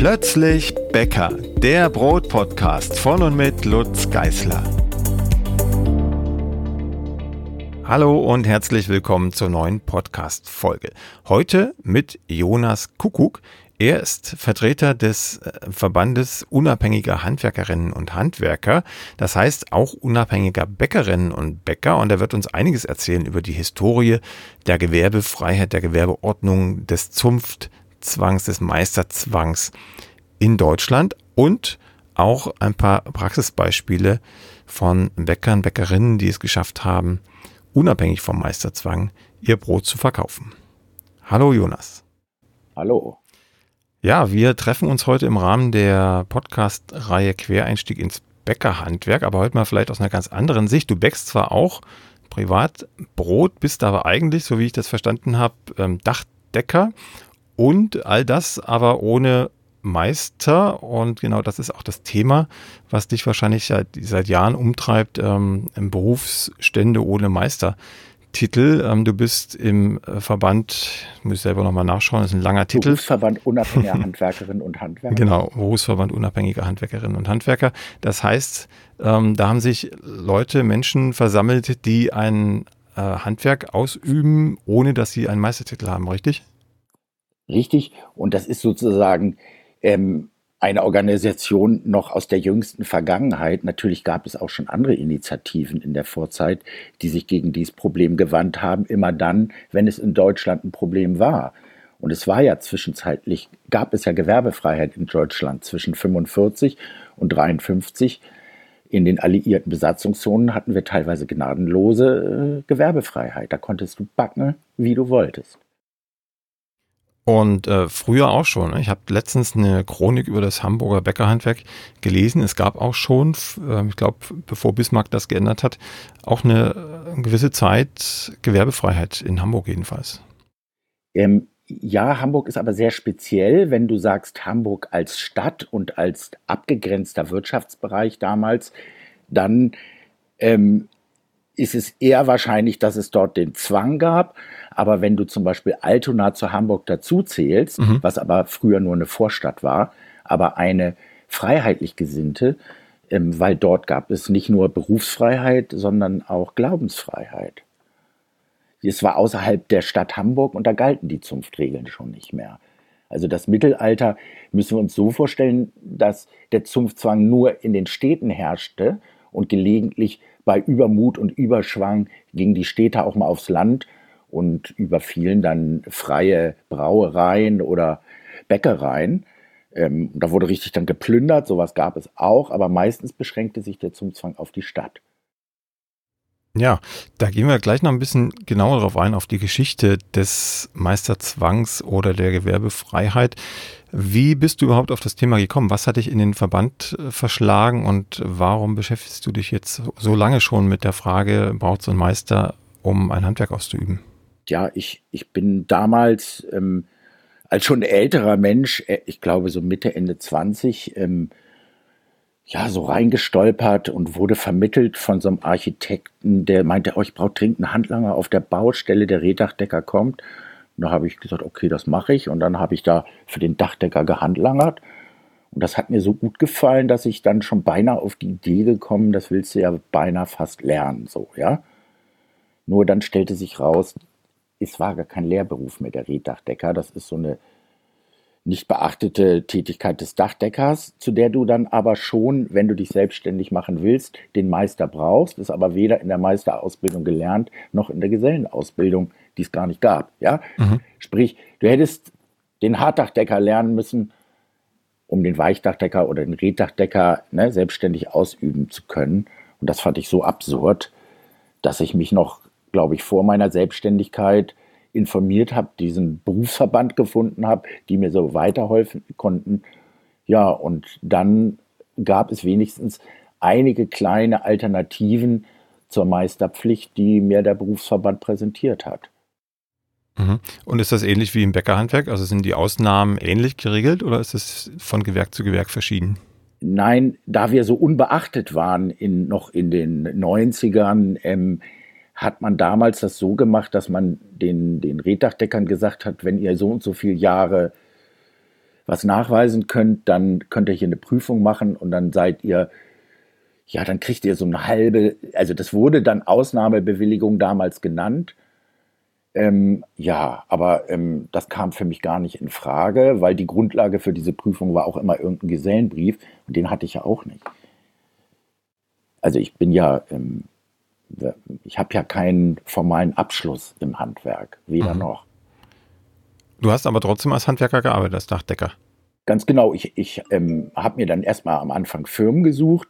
Plötzlich Bäcker, der Brotpodcast von und mit Lutz Geißler. Hallo und herzlich willkommen zur neuen Podcast-Folge. Heute mit Jonas Kuckuck. Er ist Vertreter des äh, Verbandes unabhängiger Handwerkerinnen und Handwerker, das heißt auch unabhängiger Bäckerinnen und Bäcker. Und er wird uns einiges erzählen über die Historie der Gewerbefreiheit, der Gewerbeordnung, des Zunftzwangs, des Meisterzwangs in Deutschland und auch ein paar Praxisbeispiele von Bäckern, Bäckerinnen, die es geschafft haben, unabhängig vom Meisterzwang ihr Brot zu verkaufen. Hallo Jonas. Hallo. Ja, wir treffen uns heute im Rahmen der Podcast-Reihe Quereinstieg ins Bäckerhandwerk, aber heute mal vielleicht aus einer ganz anderen Sicht. Du bäckst zwar auch privat Brot, bist aber eigentlich, so wie ich das verstanden habe, ähm, Dachdecker und all das aber ohne Meister. Und genau das ist auch das Thema, was dich wahrscheinlich seit, seit Jahren umtreibt, ähm, Berufsstände ohne Meister. Titel. Ähm, du bist im äh, Verband, muss ich selber nochmal nachschauen, das ist ein langer Titel. Berufsverband unabhängiger Handwerkerinnen und Handwerker. Genau, Berufsverband unabhängiger Handwerkerinnen und Handwerker. Das heißt, ähm, da haben sich Leute, Menschen versammelt, die ein äh, Handwerk ausüben, ohne dass sie einen Meistertitel haben, richtig? Richtig. Und das ist sozusagen ähm, eine Organisation noch aus der jüngsten Vergangenheit. Natürlich gab es auch schon andere Initiativen in der Vorzeit, die sich gegen dieses Problem gewandt haben, immer dann, wenn es in Deutschland ein Problem war. Und es war ja zwischenzeitlich, gab es ja Gewerbefreiheit in Deutschland zwischen 45 und 53. In den alliierten Besatzungszonen hatten wir teilweise gnadenlose äh, Gewerbefreiheit. Da konntest du backen, wie du wolltest. Und äh, früher auch schon. Ne? Ich habe letztens eine Chronik über das Hamburger Bäckerhandwerk gelesen. Es gab auch schon, äh, ich glaube, bevor Bismarck das geändert hat, auch eine, eine äh, gewisse Zeit Gewerbefreiheit in Hamburg jedenfalls. Ähm, ja, Hamburg ist aber sehr speziell, wenn du sagst Hamburg als Stadt und als abgegrenzter Wirtschaftsbereich damals, dann ähm, ist es eher wahrscheinlich, dass es dort den Zwang gab. Aber wenn du zum Beispiel Altona zu Hamburg dazu zählst, mhm. was aber früher nur eine Vorstadt war, aber eine freiheitlich gesinnte, ähm, weil dort gab es nicht nur Berufsfreiheit, sondern auch Glaubensfreiheit. Es war außerhalb der Stadt Hamburg und da galten die Zunftregeln schon nicht mehr. Also das Mittelalter müssen wir uns so vorstellen, dass der Zunftzwang nur in den Städten herrschte und gelegentlich bei Übermut und Überschwang gingen die Städte auch mal aufs Land und überfielen dann freie Brauereien oder Bäckereien. Ähm, da wurde richtig dann geplündert, sowas gab es auch, aber meistens beschränkte sich der Zumzwang auf die Stadt. Ja, da gehen wir gleich noch ein bisschen genauer darauf ein, auf die Geschichte des Meisterzwangs oder der Gewerbefreiheit. Wie bist du überhaupt auf das Thema gekommen? Was hat dich in den Verband äh, verschlagen und warum beschäftigst du dich jetzt so lange schon mit der Frage, braucht es einen Meister, um ein Handwerk auszuüben? Ja, ich, ich bin damals ähm, als schon älterer Mensch, äh, ich glaube so Mitte, Ende 20, ähm, ja, so reingestolpert und wurde vermittelt von so einem Architekten, der meinte, oh, ich brauche dringend einen Handlanger auf der Baustelle, der Rehdachdecker kommt. Und da habe ich gesagt, okay, das mache ich. Und dann habe ich da für den Dachdecker gehandlangert. Und das hat mir so gut gefallen, dass ich dann schon beinahe auf die Idee gekommen, das willst du ja beinahe fast lernen, so, ja. Nur dann stellte sich raus, es war gar kein Lehrberuf mehr, der Reddachdecker. Das ist so eine nicht beachtete Tätigkeit des Dachdeckers, zu der du dann aber schon, wenn du dich selbstständig machen willst, den Meister brauchst, ist aber weder in der Meisterausbildung gelernt, noch in der Gesellenausbildung, die es gar nicht gab. Ja? Mhm. Sprich, du hättest den Hartdachdecker lernen müssen, um den Weichdachdecker oder den Reddachdecker ne, selbstständig ausüben zu können. Und das fand ich so absurd, dass ich mich noch, glaube ich, vor meiner Selbstständigkeit informiert habe, diesen Berufsverband gefunden habe, die mir so weiterhelfen konnten. Ja, und dann gab es wenigstens einige kleine Alternativen zur Meisterpflicht, die mir der Berufsverband präsentiert hat. Mhm. Und ist das ähnlich wie im Bäckerhandwerk? Also sind die Ausnahmen ähnlich geregelt oder ist es von Gewerk zu Gewerk verschieden? Nein, da wir so unbeachtet waren in, noch in den 90ern, ähm, hat man damals das so gemacht, dass man den, den Reddachdeckern gesagt hat, wenn ihr so und so viele Jahre was nachweisen könnt, dann könnt ihr hier eine Prüfung machen und dann seid ihr, ja, dann kriegt ihr so eine halbe, also das wurde dann Ausnahmebewilligung damals genannt. Ähm, ja, aber ähm, das kam für mich gar nicht in Frage, weil die Grundlage für diese Prüfung war auch immer irgendein Gesellenbrief und den hatte ich ja auch nicht. Also ich bin ja, ähm, ich habe ja keinen formalen Abschluss im Handwerk, weder mhm. noch. Du hast aber trotzdem als Handwerker gearbeitet, als Dachdecker. Ganz genau. Ich, ich ähm, habe mir dann erstmal am Anfang Firmen gesucht,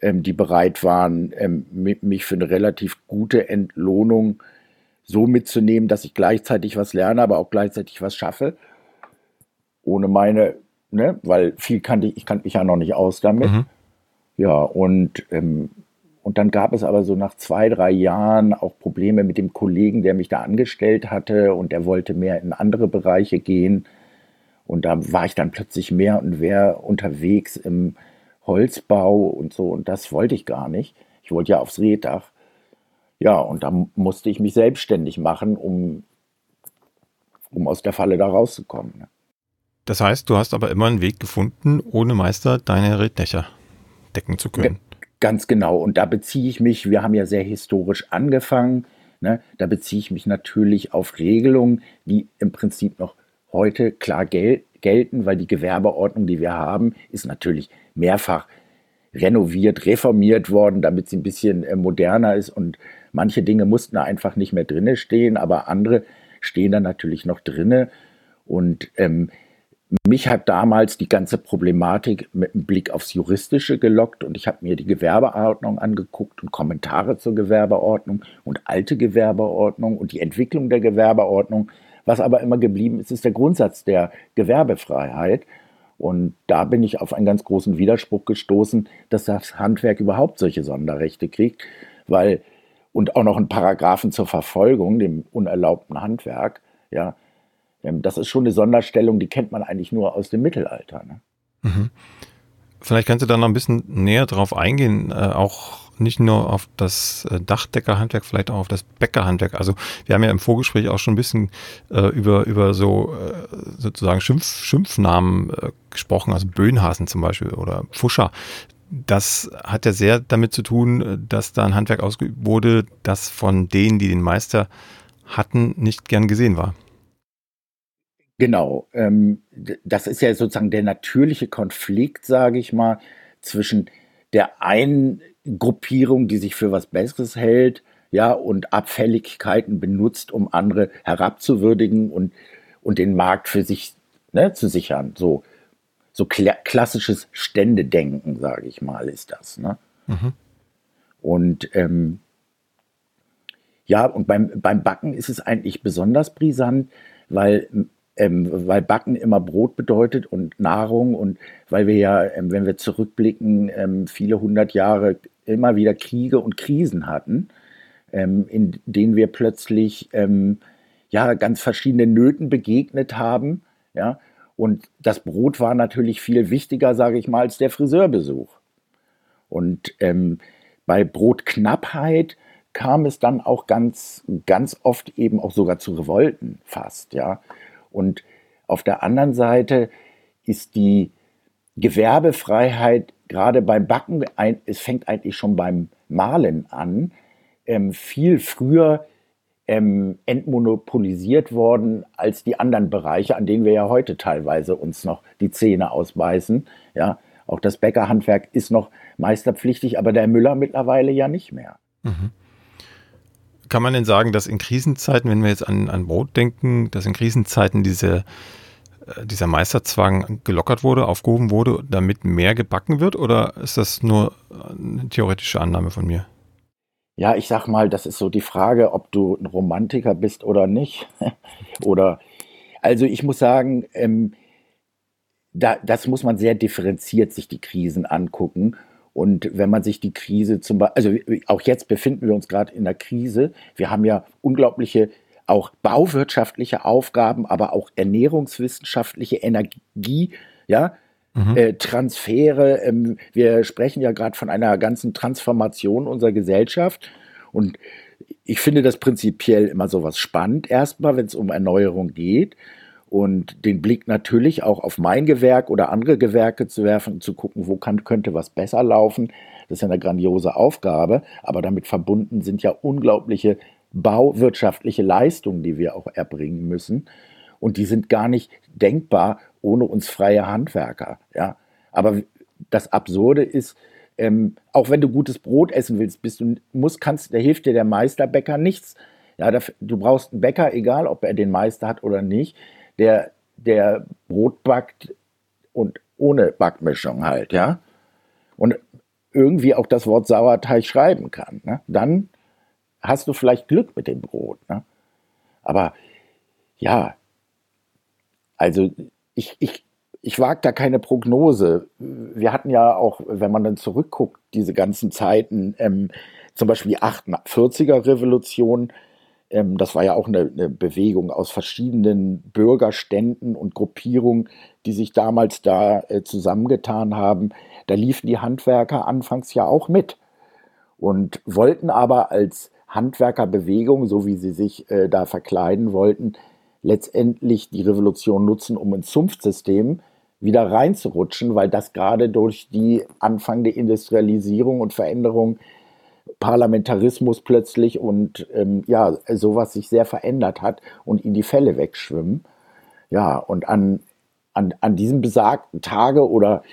ähm, die bereit waren, ähm, mich für eine relativ gute Entlohnung so mitzunehmen, dass ich gleichzeitig was lerne, aber auch gleichzeitig was schaffe. Ohne meine, ne, weil viel kannte ich, ich kannte mich ja noch nicht aus damit. Mhm. Ja, und ähm, und dann gab es aber so nach zwei, drei Jahren auch Probleme mit dem Kollegen, der mich da angestellt hatte und der wollte mehr in andere Bereiche gehen. Und da war ich dann plötzlich mehr und mehr unterwegs im Holzbau und so. Und das wollte ich gar nicht. Ich wollte ja aufs Rehdach. Ja, und da musste ich mich selbstständig machen, um, um aus der Falle da rauszukommen. Ne? Das heißt, du hast aber immer einen Weg gefunden, ohne Meister deine Reddächer decken zu können. Ganz genau. Und da beziehe ich mich, wir haben ja sehr historisch angefangen, ne? da beziehe ich mich natürlich auf Regelungen, die im Prinzip noch heute klar gel gelten, weil die Gewerbeordnung, die wir haben, ist natürlich mehrfach renoviert, reformiert worden, damit sie ein bisschen äh, moderner ist. Und manche Dinge mussten da einfach nicht mehr drinne stehen, aber andere stehen da natürlich noch drinne. Und ähm, mich hat damals die ganze Problematik mit einem Blick aufs Juristische gelockt und ich habe mir die Gewerbeordnung angeguckt und Kommentare zur Gewerbeordnung und alte Gewerbeordnung und die Entwicklung der Gewerbeordnung. Was aber immer geblieben ist, ist der Grundsatz der Gewerbefreiheit. Und da bin ich auf einen ganz großen Widerspruch gestoßen, dass das Handwerk überhaupt solche Sonderrechte kriegt, weil und auch noch einen Paragraphen zur Verfolgung, dem unerlaubten Handwerk, ja, das ist schon eine Sonderstellung, die kennt man eigentlich nur aus dem Mittelalter. Ne? Mhm. Vielleicht kannst du da noch ein bisschen näher drauf eingehen, äh, auch nicht nur auf das äh, Dachdeckerhandwerk, vielleicht auch auf das Bäckerhandwerk. Also wir haben ja im Vorgespräch auch schon ein bisschen äh, über, über so äh, sozusagen Schimpf, Schimpfnamen äh, gesprochen, also Böhnhasen zum Beispiel oder Pfuscher. Das hat ja sehr damit zu tun, dass da ein Handwerk ausgeübt wurde, das von denen, die den Meister hatten, nicht gern gesehen war. Genau, ähm, das ist ja sozusagen der natürliche Konflikt, sage ich mal, zwischen der einen Gruppierung, die sich für was Besseres hält, ja, und Abfälligkeiten benutzt, um andere herabzuwürdigen und, und den Markt für sich ne, zu sichern. So, so kla klassisches Ständedenken, sage ich mal, ist das. Ne? Mhm. Und ähm, ja, und beim, beim Backen ist es eigentlich besonders brisant, weil ähm, weil Backen immer Brot bedeutet und Nahrung und weil wir ja, ähm, wenn wir zurückblicken, ähm, viele hundert Jahre immer wieder Kriege und Krisen hatten, ähm, in denen wir plötzlich ähm, ja ganz verschiedene Nöten begegnet haben, ja. Und das Brot war natürlich viel wichtiger, sage ich mal, als der Friseurbesuch. Und ähm, bei Brotknappheit kam es dann auch ganz, ganz oft eben auch sogar zu Revolten fast, ja. Und auf der anderen Seite ist die Gewerbefreiheit gerade beim Backen, es fängt eigentlich schon beim Malen an, ähm, viel früher ähm, entmonopolisiert worden als die anderen Bereiche, an denen wir ja heute teilweise uns noch die Zähne ausbeißen. Ja, auch das Bäckerhandwerk ist noch meisterpflichtig, aber der Müller mittlerweile ja nicht mehr. Mhm. Kann man denn sagen, dass in Krisenzeiten, wenn wir jetzt an, an Brot denken, dass in Krisenzeiten diese, äh, dieser Meisterzwang gelockert wurde, aufgehoben wurde, damit mehr gebacken wird? Oder ist das nur eine theoretische Annahme von mir? Ja, ich sag mal, das ist so die Frage, ob du ein Romantiker bist oder nicht. oder, also ich muss sagen, ähm, da, das muss man sehr differenziert sich die Krisen angucken. Und wenn man sich die Krise zum Beispiel, also auch jetzt befinden wir uns gerade in der Krise. Wir haben ja unglaubliche auch bauwirtschaftliche Aufgaben, aber auch ernährungswissenschaftliche Energie, ja, mhm. äh, Transfere. Ähm, wir sprechen ja gerade von einer ganzen Transformation unserer Gesellschaft. Und ich finde das prinzipiell immer so was spannend, erstmal, wenn es um Erneuerung geht. Und den Blick natürlich auch auf mein Gewerk oder andere Gewerke zu werfen und zu gucken, wo kann, könnte was besser laufen. Das ist ja eine grandiose Aufgabe, aber damit verbunden sind ja unglaubliche bauwirtschaftliche Leistungen, die wir auch erbringen müssen. Und die sind gar nicht denkbar ohne uns freie Handwerker. Ja? Aber das Absurde ist, ähm, auch wenn du gutes Brot essen willst, bist du musst, kannst, da hilft dir der Meisterbäcker nichts. Ja, da, du brauchst einen Bäcker, egal ob er den Meister hat oder nicht, der, der Brot backt und ohne Backmischung halt, ja. Und irgendwie auch das Wort Sauerteig schreiben kann. Ne? Dann hast du vielleicht Glück mit dem Brot. Ne? Aber ja, also ich, ich, ich wage da keine Prognose. Wir hatten ja auch, wenn man dann zurückguckt, diese ganzen Zeiten, ähm, zum Beispiel die 48er Revolution, ähm, das war ja auch eine, eine, Bewegung aus verschiedenen Bürgerständen und Gruppierungen, die sich damals da äh, zusammengetan haben. Da liefen die Handwerker anfangs ja auch mit und wollten aber als Handwerkerbewegung, so wie sie sich äh, da verkleiden wollten, letztendlich die Revolution nutzen, um ins Zunftsystem wieder reinzurutschen, weil das gerade durch die Anfang der Industrialisierung und Veränderung Parlamentarismus plötzlich und ähm, ja, sowas sich sehr verändert hat und in die Fälle wegschwimmen. Ja, und an, an, an diesem besagten Tage oder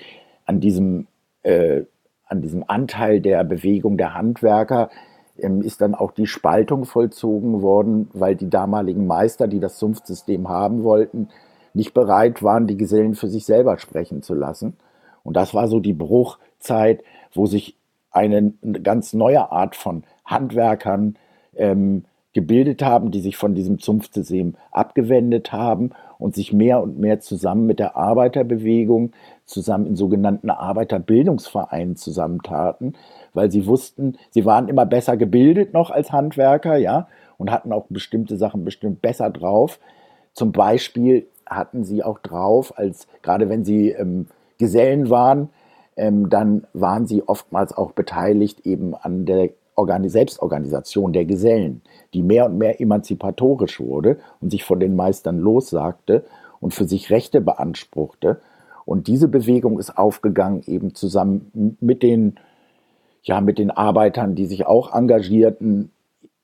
an diesem, äh, an diesem Anteil der Bewegung der Handwerker ähm, ist dann auch die Spaltung vollzogen worden, weil die damaligen Meister, die das Zunftsystem haben wollten, nicht bereit waren, die Gesellen für sich selber sprechen zu lassen. Und das war so die Bruchzeit, wo sich eine, ganz neue Art von Handwerkern ähm, gebildet haben, die sich von diesem Zunftsystem abgewendet haben und sich mehr und mehr zusammen mit der Arbeiterbewegung, zusammen in sogenannten Arbeiterbildungsvereinen zusammentaten, weil sie wussten, sie waren immer besser gebildet noch als Handwerker, ja, und hatten auch bestimmte Sachen bestimmt besser drauf. Zum Beispiel hatten sie auch drauf, als gerade wenn sie ähm, Gesellen waren, ähm, dann waren sie oftmals auch beteiligt eben an der Organi Selbstorganisation der Gesellen, die mehr und mehr emanzipatorisch wurde und sich von den Meistern lossagte und für sich Rechte beanspruchte. Und diese Bewegung ist aufgegangen eben zusammen mit den ja, mit den Arbeitern, die sich auch engagierten,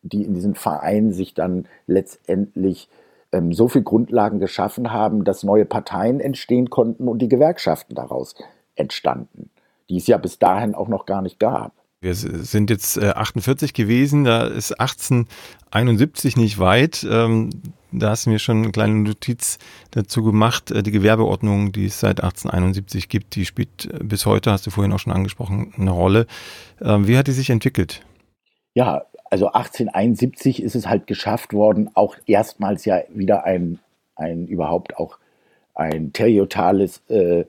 die in diesen Vereinen sich dann letztendlich ähm, so viel Grundlagen geschaffen haben, dass neue Parteien entstehen konnten und die Gewerkschaften daraus entstanden, die es ja bis dahin auch noch gar nicht gab. Wir sind jetzt äh, 48 gewesen, da ist 1871 nicht weit. Ähm, da hast du mir schon eine kleine Notiz dazu gemacht. Äh, die Gewerbeordnung, die es seit 1871 gibt, die spielt äh, bis heute, hast du vorhin auch schon angesprochen, eine Rolle. Ähm, wie hat die sich entwickelt? Ja, also 1871 ist es halt geschafft worden, auch erstmals ja wieder ein, ein überhaupt auch ein territoriales äh,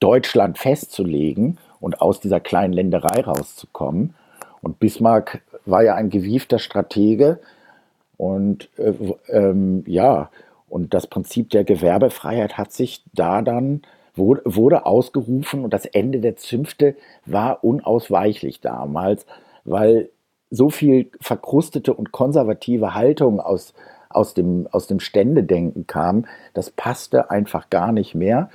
Deutschland festzulegen und aus dieser kleinen Länderei rauszukommen. Und Bismarck war ja ein gewiefter Stratege und äh, ähm, ja, und das Prinzip der Gewerbefreiheit hat sich da dann wurde, ausgerufen und das Ende der Zünfte war unausweichlich damals, weil so viel verkrustete und konservative Haltung aus, aus, dem, aus dem Ständedenken kam, das passte einfach gar nicht mehr.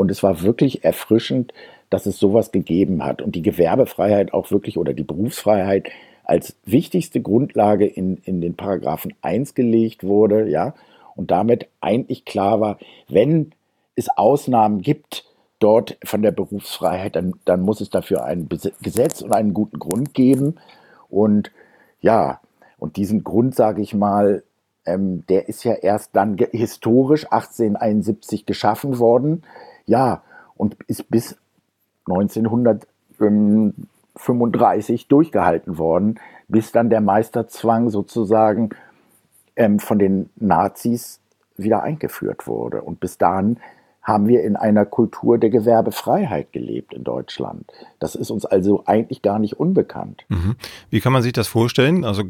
Und es war wirklich erfrischend, dass es sowas gegeben hat und die Gewerbefreiheit auch wirklich oder die Berufsfreiheit als wichtigste Grundlage in, in den Paragraphen 1 gelegt wurde, ja, und damit eigentlich klar war, wenn es Ausnahmen gibt dort von der Berufsfreiheit, dann, dann muss es dafür ein Gesetz und einen guten Grund geben. Und ja, und diesen Grund, sage ich mal, ähm, der ist ja erst dann historisch 1871 geschaffen worden. Ja, und ist bis 1935 durchgehalten worden, bis dann der Meisterzwang sozusagen ähm, von den Nazis wieder eingeführt wurde. Und bis dahin haben wir in einer Kultur der Gewerbefreiheit gelebt in Deutschland. Das ist uns also eigentlich gar nicht unbekannt. Mhm. Wie kann man sich das vorstellen? Also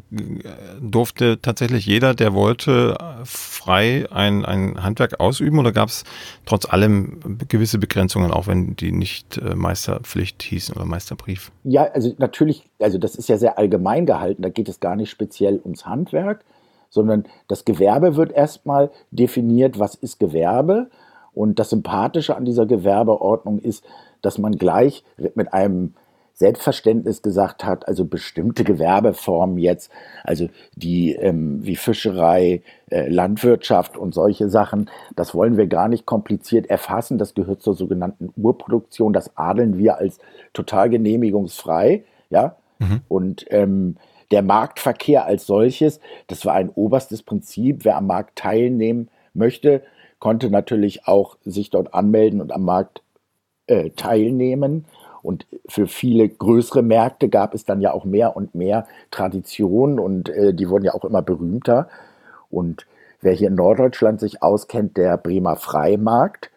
durfte tatsächlich jeder, der wollte, frei ein, ein Handwerk ausüben oder gab es trotz allem gewisse Begrenzungen, auch wenn die nicht äh, Meisterpflicht hießen oder Meisterbrief? Ja, also natürlich, also das ist ja sehr allgemein gehalten, da geht es gar nicht speziell ums Handwerk, sondern das Gewerbe wird erstmal definiert, was ist Gewerbe. Und das Sympathische an dieser Gewerbeordnung ist, dass man gleich mit einem Selbstverständnis gesagt hat, also bestimmte Gewerbeformen jetzt, also die ähm, wie Fischerei, äh, Landwirtschaft und solche Sachen, das wollen wir gar nicht kompliziert erfassen. Das gehört zur sogenannten Urproduktion. Das adeln wir als total genehmigungsfrei, ja. Mhm. Und ähm, der Marktverkehr als solches, das war ein oberstes Prinzip. Wer am Markt teilnehmen möchte, konnte natürlich auch sich dort anmelden und am Markt äh, teilnehmen. Und für viele größere Märkte gab es dann ja auch mehr und mehr Traditionen und äh, die wurden ja auch immer berühmter. Und wer hier in Norddeutschland sich auskennt, der Bremer Freimarkt,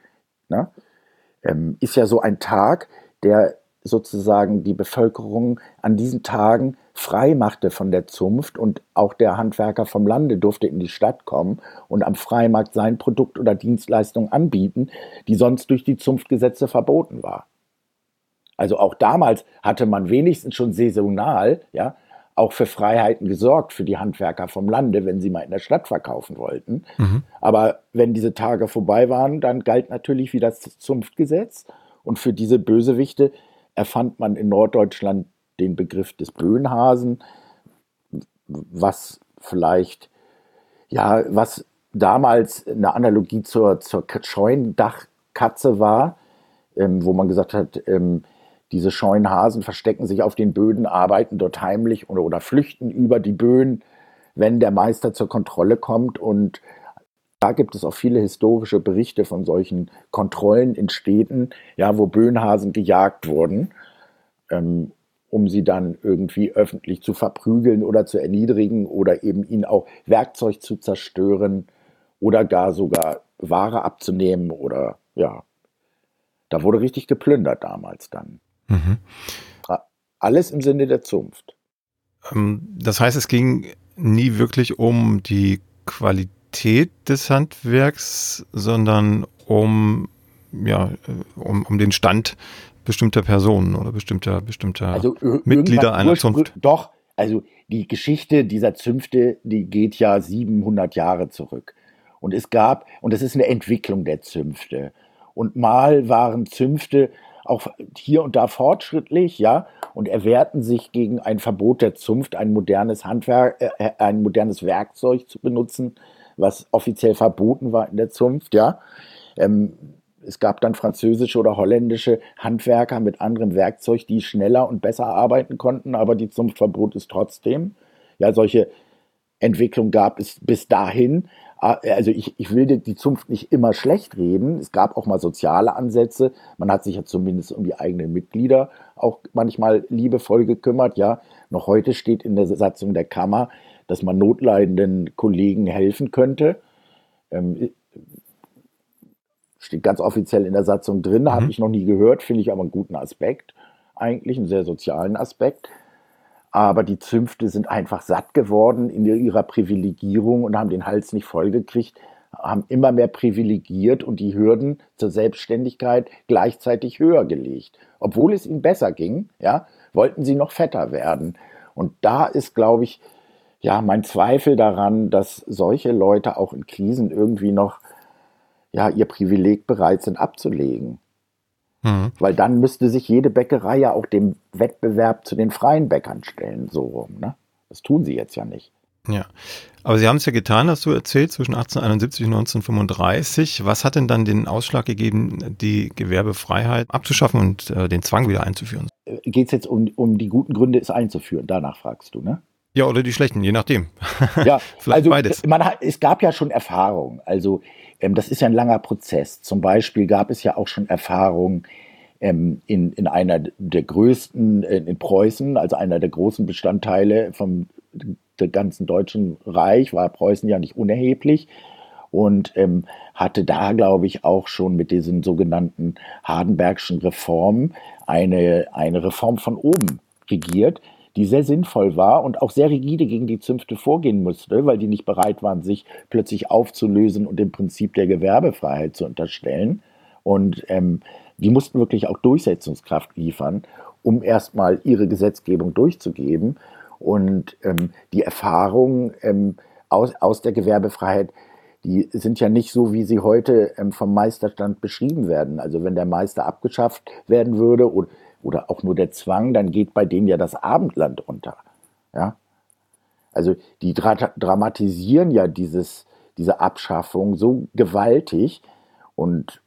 ne, ähm, ist ja so ein Tag, der sozusagen die Bevölkerung an diesen Tagen frei machte von der Zunft und auch der Handwerker vom Lande durfte in die Stadt kommen und am Freimarkt sein Produkt oder Dienstleistung anbieten, die sonst durch die Zunftgesetze verboten war. Also auch damals hatte man wenigstens schon saisonal, ja, auch für Freiheiten gesorgt für die Handwerker vom Lande, wenn sie mal in der Stadt verkaufen wollten. Mhm. Aber wenn diese Tage vorbei waren, dann galt natürlich wieder das Zunftgesetz. Und für diese Bösewichte erfand man in Norddeutschland den Begriff des Böhnhasen, was vielleicht, ja, was damals eine Analogie zur, zur Scheunendachkatze war, ähm, wo man gesagt hat, ähm, diese scheuen Hasen verstecken sich auf den Böden, arbeiten dort heimlich oder, oder flüchten über die Böden, wenn der Meister zur Kontrolle kommt. Und da gibt es auch viele historische Berichte von solchen Kontrollen in Städten, ja, wo Böhnhasen gejagt wurden. Ähm, um sie dann irgendwie öffentlich zu verprügeln oder zu erniedrigen oder eben ihnen auch Werkzeug zu zerstören oder gar sogar Ware abzunehmen oder ja. Da wurde richtig geplündert damals dann. Mhm. Alles im Sinne der Zunft. Ähm, das heißt, es ging nie wirklich um die Qualität des Handwerks, sondern um, ja, um, um den Stand bestimmter Personen oder bestimmter, bestimmter also, Mitglieder einer Zunft. Doch, also die Geschichte dieser Zünfte, die geht ja 700 Jahre zurück. Und es gab, und es ist eine Entwicklung der Zünfte. Und mal waren Zünfte auch hier und da fortschrittlich, ja, und erwehrten sich gegen ein Verbot der Zunft, ein modernes Handwerk, äh, äh ein modernes Werkzeug zu benutzen, was offiziell verboten war in der Zunft, ja. Ähm, es gab dann französische oder holländische Handwerker mit anderem Werkzeug, die schneller und besser arbeiten konnten, aber die Zunftverbot ist trotzdem. Ja, solche Entwicklung gab es bis dahin. Ah, also ich, ich will die Zunft nicht immer schlecht reden. Es gab auch mal soziale Ansätze. Man hat sich ja zumindest um die eigenen Mitglieder auch manchmal liebevoll gekümmert. Ja, noch heute steht in der Satzung der Kammer, dass man notleidenden Kollegen helfen könnte. Ähm, Steht ganz offiziell in der Satzung drin, mhm. habe ich noch nie gehört, finde ich aber einen guten Aspekt, eigentlich einen sehr sozialen Aspekt. Aber die Zünfte sind einfach satt geworden in ihrer Privilegierung und haben den Hals nicht vollgekriegt, haben immer mehr privilegiert und die Hürden zur Selbstständigkeit gleichzeitig höher gelegt. Obwohl es ihnen besser ging, ja, wollten sie noch fetter werden. Und da ist, glaube ich, ja, mein Zweifel daran, dass solche Leute auch in Krisen irgendwie noch ja, ihr Privileg bereit sind abzulegen. Mhm. Weil dann müsste sich jede Bäckerei ja auch dem Wettbewerb zu den freien Bäckern stellen, so rum. Ne? Das tun sie jetzt ja nicht. Ja, aber Sie haben es ja getan, hast du erzählt, zwischen 1871 und 1935. Was hat denn dann den Ausschlag gegeben, die Gewerbefreiheit abzuschaffen und äh, den Zwang wieder einzuführen? Äh, Geht es jetzt um, um die guten Gründe, es einzuführen? Danach fragst du, ne? Ja, oder die schlechten, je nachdem. Ja, Vielleicht also beides. Man es gab ja schon Erfahrungen. Also ähm, das ist ja ein langer Prozess. Zum Beispiel gab es ja auch schon Erfahrungen ähm, in, in einer der größten, äh, in Preußen, also einer der großen Bestandteile vom der ganzen Deutschen Reich, war Preußen ja nicht unerheblich und ähm, hatte da, glaube ich, auch schon mit diesen sogenannten Hardenbergschen Reformen eine, eine Reform von oben regiert, die sehr sinnvoll war und auch sehr rigide gegen die Zünfte vorgehen musste, weil die nicht bereit waren, sich plötzlich aufzulösen und dem Prinzip der Gewerbefreiheit zu unterstellen. Und ähm, die mussten wirklich auch Durchsetzungskraft liefern, um erstmal ihre Gesetzgebung durchzugeben. Und ähm, die Erfahrung ähm, aus, aus der Gewerbefreiheit, die sind ja nicht so, wie sie heute ähm, vom Meisterstand beschrieben werden. Also wenn der Meister abgeschafft werden würde oder, auch nur der Zwang, dann geht bei denen ja das Abendland unter. Ja? Also die dra dramatisieren ja dieses, diese Abschaffung so gewaltig und,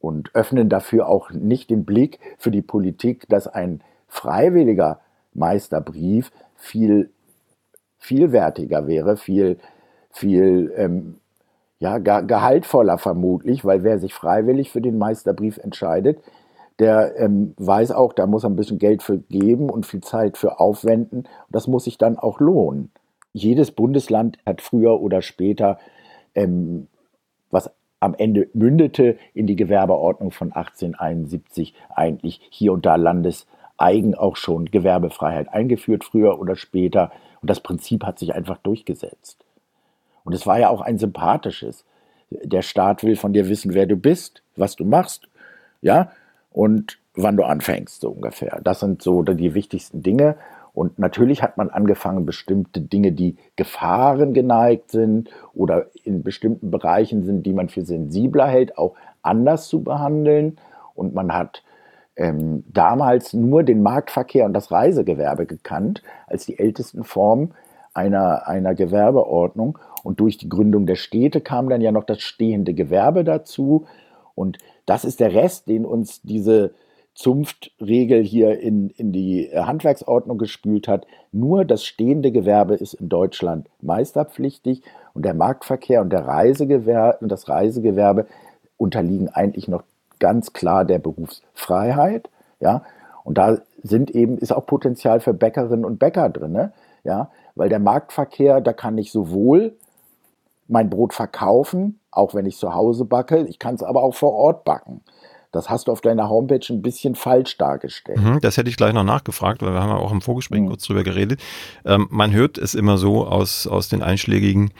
und öffnen dafür auch nicht den Blick für die Politik, dass ein freiwilliger Meisterbrief viel vielwertiger wäre, viel, viel ähm, ja, gehaltvoller vermutlich, weil wer sich freiwillig für den Meisterbrief entscheidet, der ähm, weiß auch, da muss er ein bisschen Geld für geben und viel Zeit für aufwenden. Und das muss sich dann auch lohnen. Jedes Bundesland hat früher oder später, ähm, was am Ende mündete in die Gewerbeordnung von 1871, eigentlich hier und da landeseigen auch schon Gewerbefreiheit eingeführt, früher oder später. Und das Prinzip hat sich einfach durchgesetzt. Und es war ja auch ein sympathisches. Der Staat will von dir wissen, wer du bist, was du machst, ja, und wann du anfängst, so ungefähr. Das sind so die wichtigsten Dinge. Und natürlich hat man angefangen, bestimmte Dinge, die Gefahren geneigt sind oder in bestimmten Bereichen sind, die man für sensibler hält, auch anders zu behandeln. Und man hat ähm, damals nur den Marktverkehr und das Reisegewerbe gekannt als die ältesten Formen einer, einer Gewerbeordnung. Und durch die Gründung der Städte kam dann ja noch das stehende Gewerbe dazu. Und das ist der Rest, den uns diese Zunftregel hier in, in die Handwerksordnung gespült hat. Nur das stehende Gewerbe ist in Deutschland meisterpflichtig und der Marktverkehr und, der Reisegewerbe, und das Reisegewerbe unterliegen eigentlich noch ganz klar der Berufsfreiheit. Ja? Und da sind eben, ist auch Potenzial für Bäckerinnen und Bäcker drin. Ne? Ja? Weil der Marktverkehr, da kann ich sowohl mein Brot verkaufen, auch wenn ich zu Hause backe. Ich kann es aber auch vor Ort backen. Das hast du auf deiner Homepage ein bisschen falsch dargestellt. Mhm, das hätte ich gleich noch nachgefragt, weil wir haben ja auch im Vorgespräch mhm. kurz drüber geredet. Ähm, man hört es immer so aus, aus den einschlägigen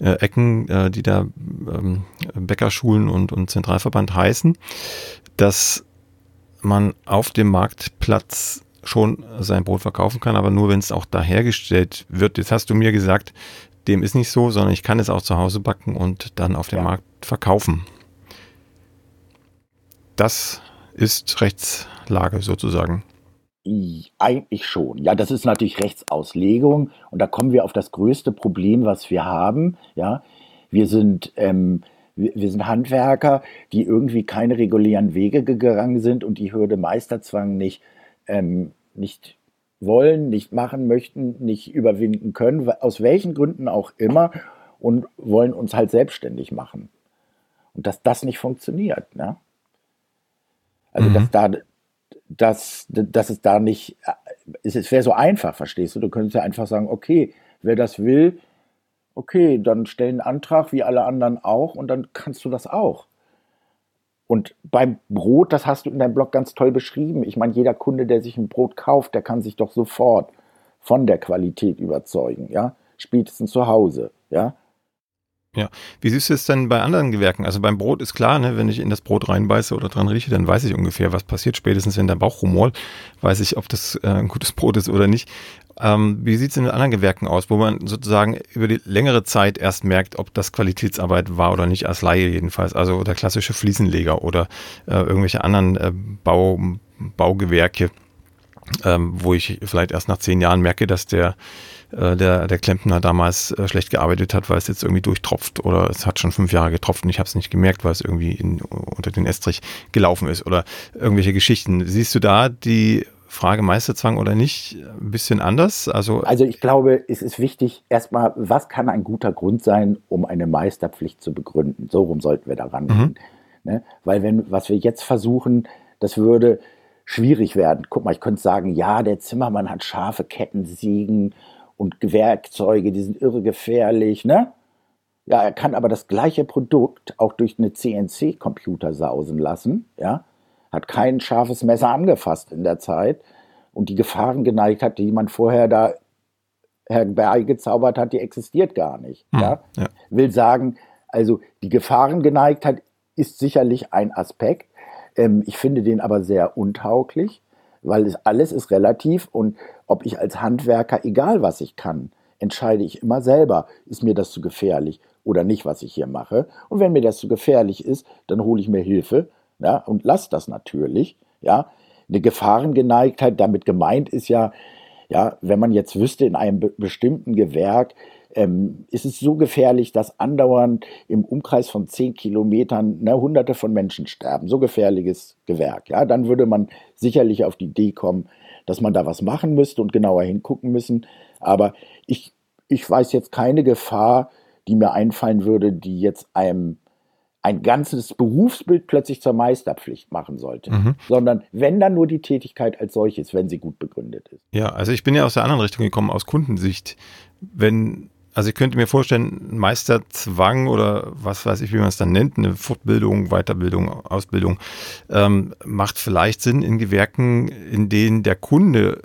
äh, Ecken, äh, die da ähm, Bäckerschulen und, und Zentralverband heißen, dass man auf dem Marktplatz schon sein Brot verkaufen kann, aber nur wenn es auch da hergestellt wird. Jetzt hast du mir gesagt, dem ist nicht so, sondern ich kann es auch zu Hause backen und dann auf dem ja. Markt verkaufen. Das ist Rechtslage sozusagen. Eigentlich schon. Ja, das ist natürlich Rechtsauslegung und da kommen wir auf das größte Problem, was wir haben. Ja, wir sind, ähm, wir, wir sind Handwerker, die irgendwie keine regulären Wege gegangen sind und die Hürde Meisterzwang nicht, ähm, nicht wollen, nicht machen möchten, nicht überwinden können, aus welchen Gründen auch immer, und wollen uns halt selbstständig machen. Und dass das nicht funktioniert. Ne? Also, mhm. dass da, dass, dass es da nicht, es wäre so einfach, verstehst du? Du könntest ja einfach sagen, okay, wer das will, okay, dann stell einen Antrag wie alle anderen auch und dann kannst du das auch. Und beim Brot, das hast du in deinem Blog ganz toll beschrieben. Ich meine, jeder Kunde, der sich ein Brot kauft, der kann sich doch sofort von der Qualität überzeugen, ja, spätestens zu Hause, ja. Ja, wie siehst du es denn bei anderen Gewerken? Also beim Brot ist klar, ne, wenn ich in das Brot reinbeiße oder dran rieche, dann weiß ich ungefähr, was passiert. Spätestens wenn der Bauch rumort, weiß ich, ob das äh, ein gutes Brot ist oder nicht. Ähm, wie sieht es in den anderen Gewerken aus, wo man sozusagen über die längere Zeit erst merkt, ob das Qualitätsarbeit war oder nicht, als Laie jedenfalls, also der klassische Fliesenleger oder äh, irgendwelche anderen äh, Bau, Baugewerke, ähm, wo ich vielleicht erst nach zehn Jahren merke, dass der äh, der, der Klempner damals äh, schlecht gearbeitet hat, weil es jetzt irgendwie durchtropft oder es hat schon fünf Jahre getropft und ich habe es nicht gemerkt, weil es irgendwie in, unter den Estrich gelaufen ist oder irgendwelche Geschichten. Siehst du da die Frage Meisterzwang oder nicht ein bisschen anders? Also, also ich glaube, es ist wichtig, erstmal, was kann ein guter Grund sein, um eine Meisterpflicht zu begründen? So rum sollten wir daran mhm. gehen. Ne? Weil wenn, was wir jetzt versuchen, das würde schwierig werden. Guck mal, ich könnte sagen, ja, der Zimmermann hat scharfe Kettensägen und Werkzeuge, die sind irre gefährlich, ne? Ja, er kann aber das gleiche Produkt auch durch eine CNC-Computer sausen lassen, ja? hat kein scharfes Messer angefasst in der Zeit und die Gefahren geneigt hat, die man vorher da herbeigezaubert hat, die existiert gar nicht. Hm, ja? ja? Will sagen, also die Gefahren geneigt hat, ist sicherlich ein Aspekt. Ähm, ich finde den aber sehr untauglich, weil es alles ist relativ und ob ich als Handwerker, egal was ich kann, entscheide ich immer selber, ist mir das zu gefährlich oder nicht, was ich hier mache. Und wenn mir das zu gefährlich ist, dann hole ich mir Hilfe ja, und lasse das natürlich. Ja. Eine Gefahrengeneigtheit, damit gemeint ist ja, ja, wenn man jetzt wüsste, in einem be bestimmten Gewerk ähm, ist es so gefährlich, dass andauernd im Umkreis von zehn Kilometern ne, hunderte von Menschen sterben. So gefährliches Gewerk. Ja, dann würde man sicherlich auf die Idee kommen, dass man da was machen müsste und genauer hingucken müssen. Aber ich, ich weiß jetzt keine Gefahr, die mir einfallen würde, die jetzt einem ein ganzes Berufsbild plötzlich zur Meisterpflicht machen sollte, mhm. sondern wenn dann nur die Tätigkeit als solches, wenn sie gut begründet ist. Ja, also ich bin ja aus der anderen Richtung gekommen, aus Kundensicht. Wenn also ich könnte mir vorstellen, Meisterzwang oder was weiß ich, wie man es dann nennt, eine Fortbildung, Weiterbildung, Ausbildung, ähm, macht vielleicht Sinn in Gewerken, in denen der Kunde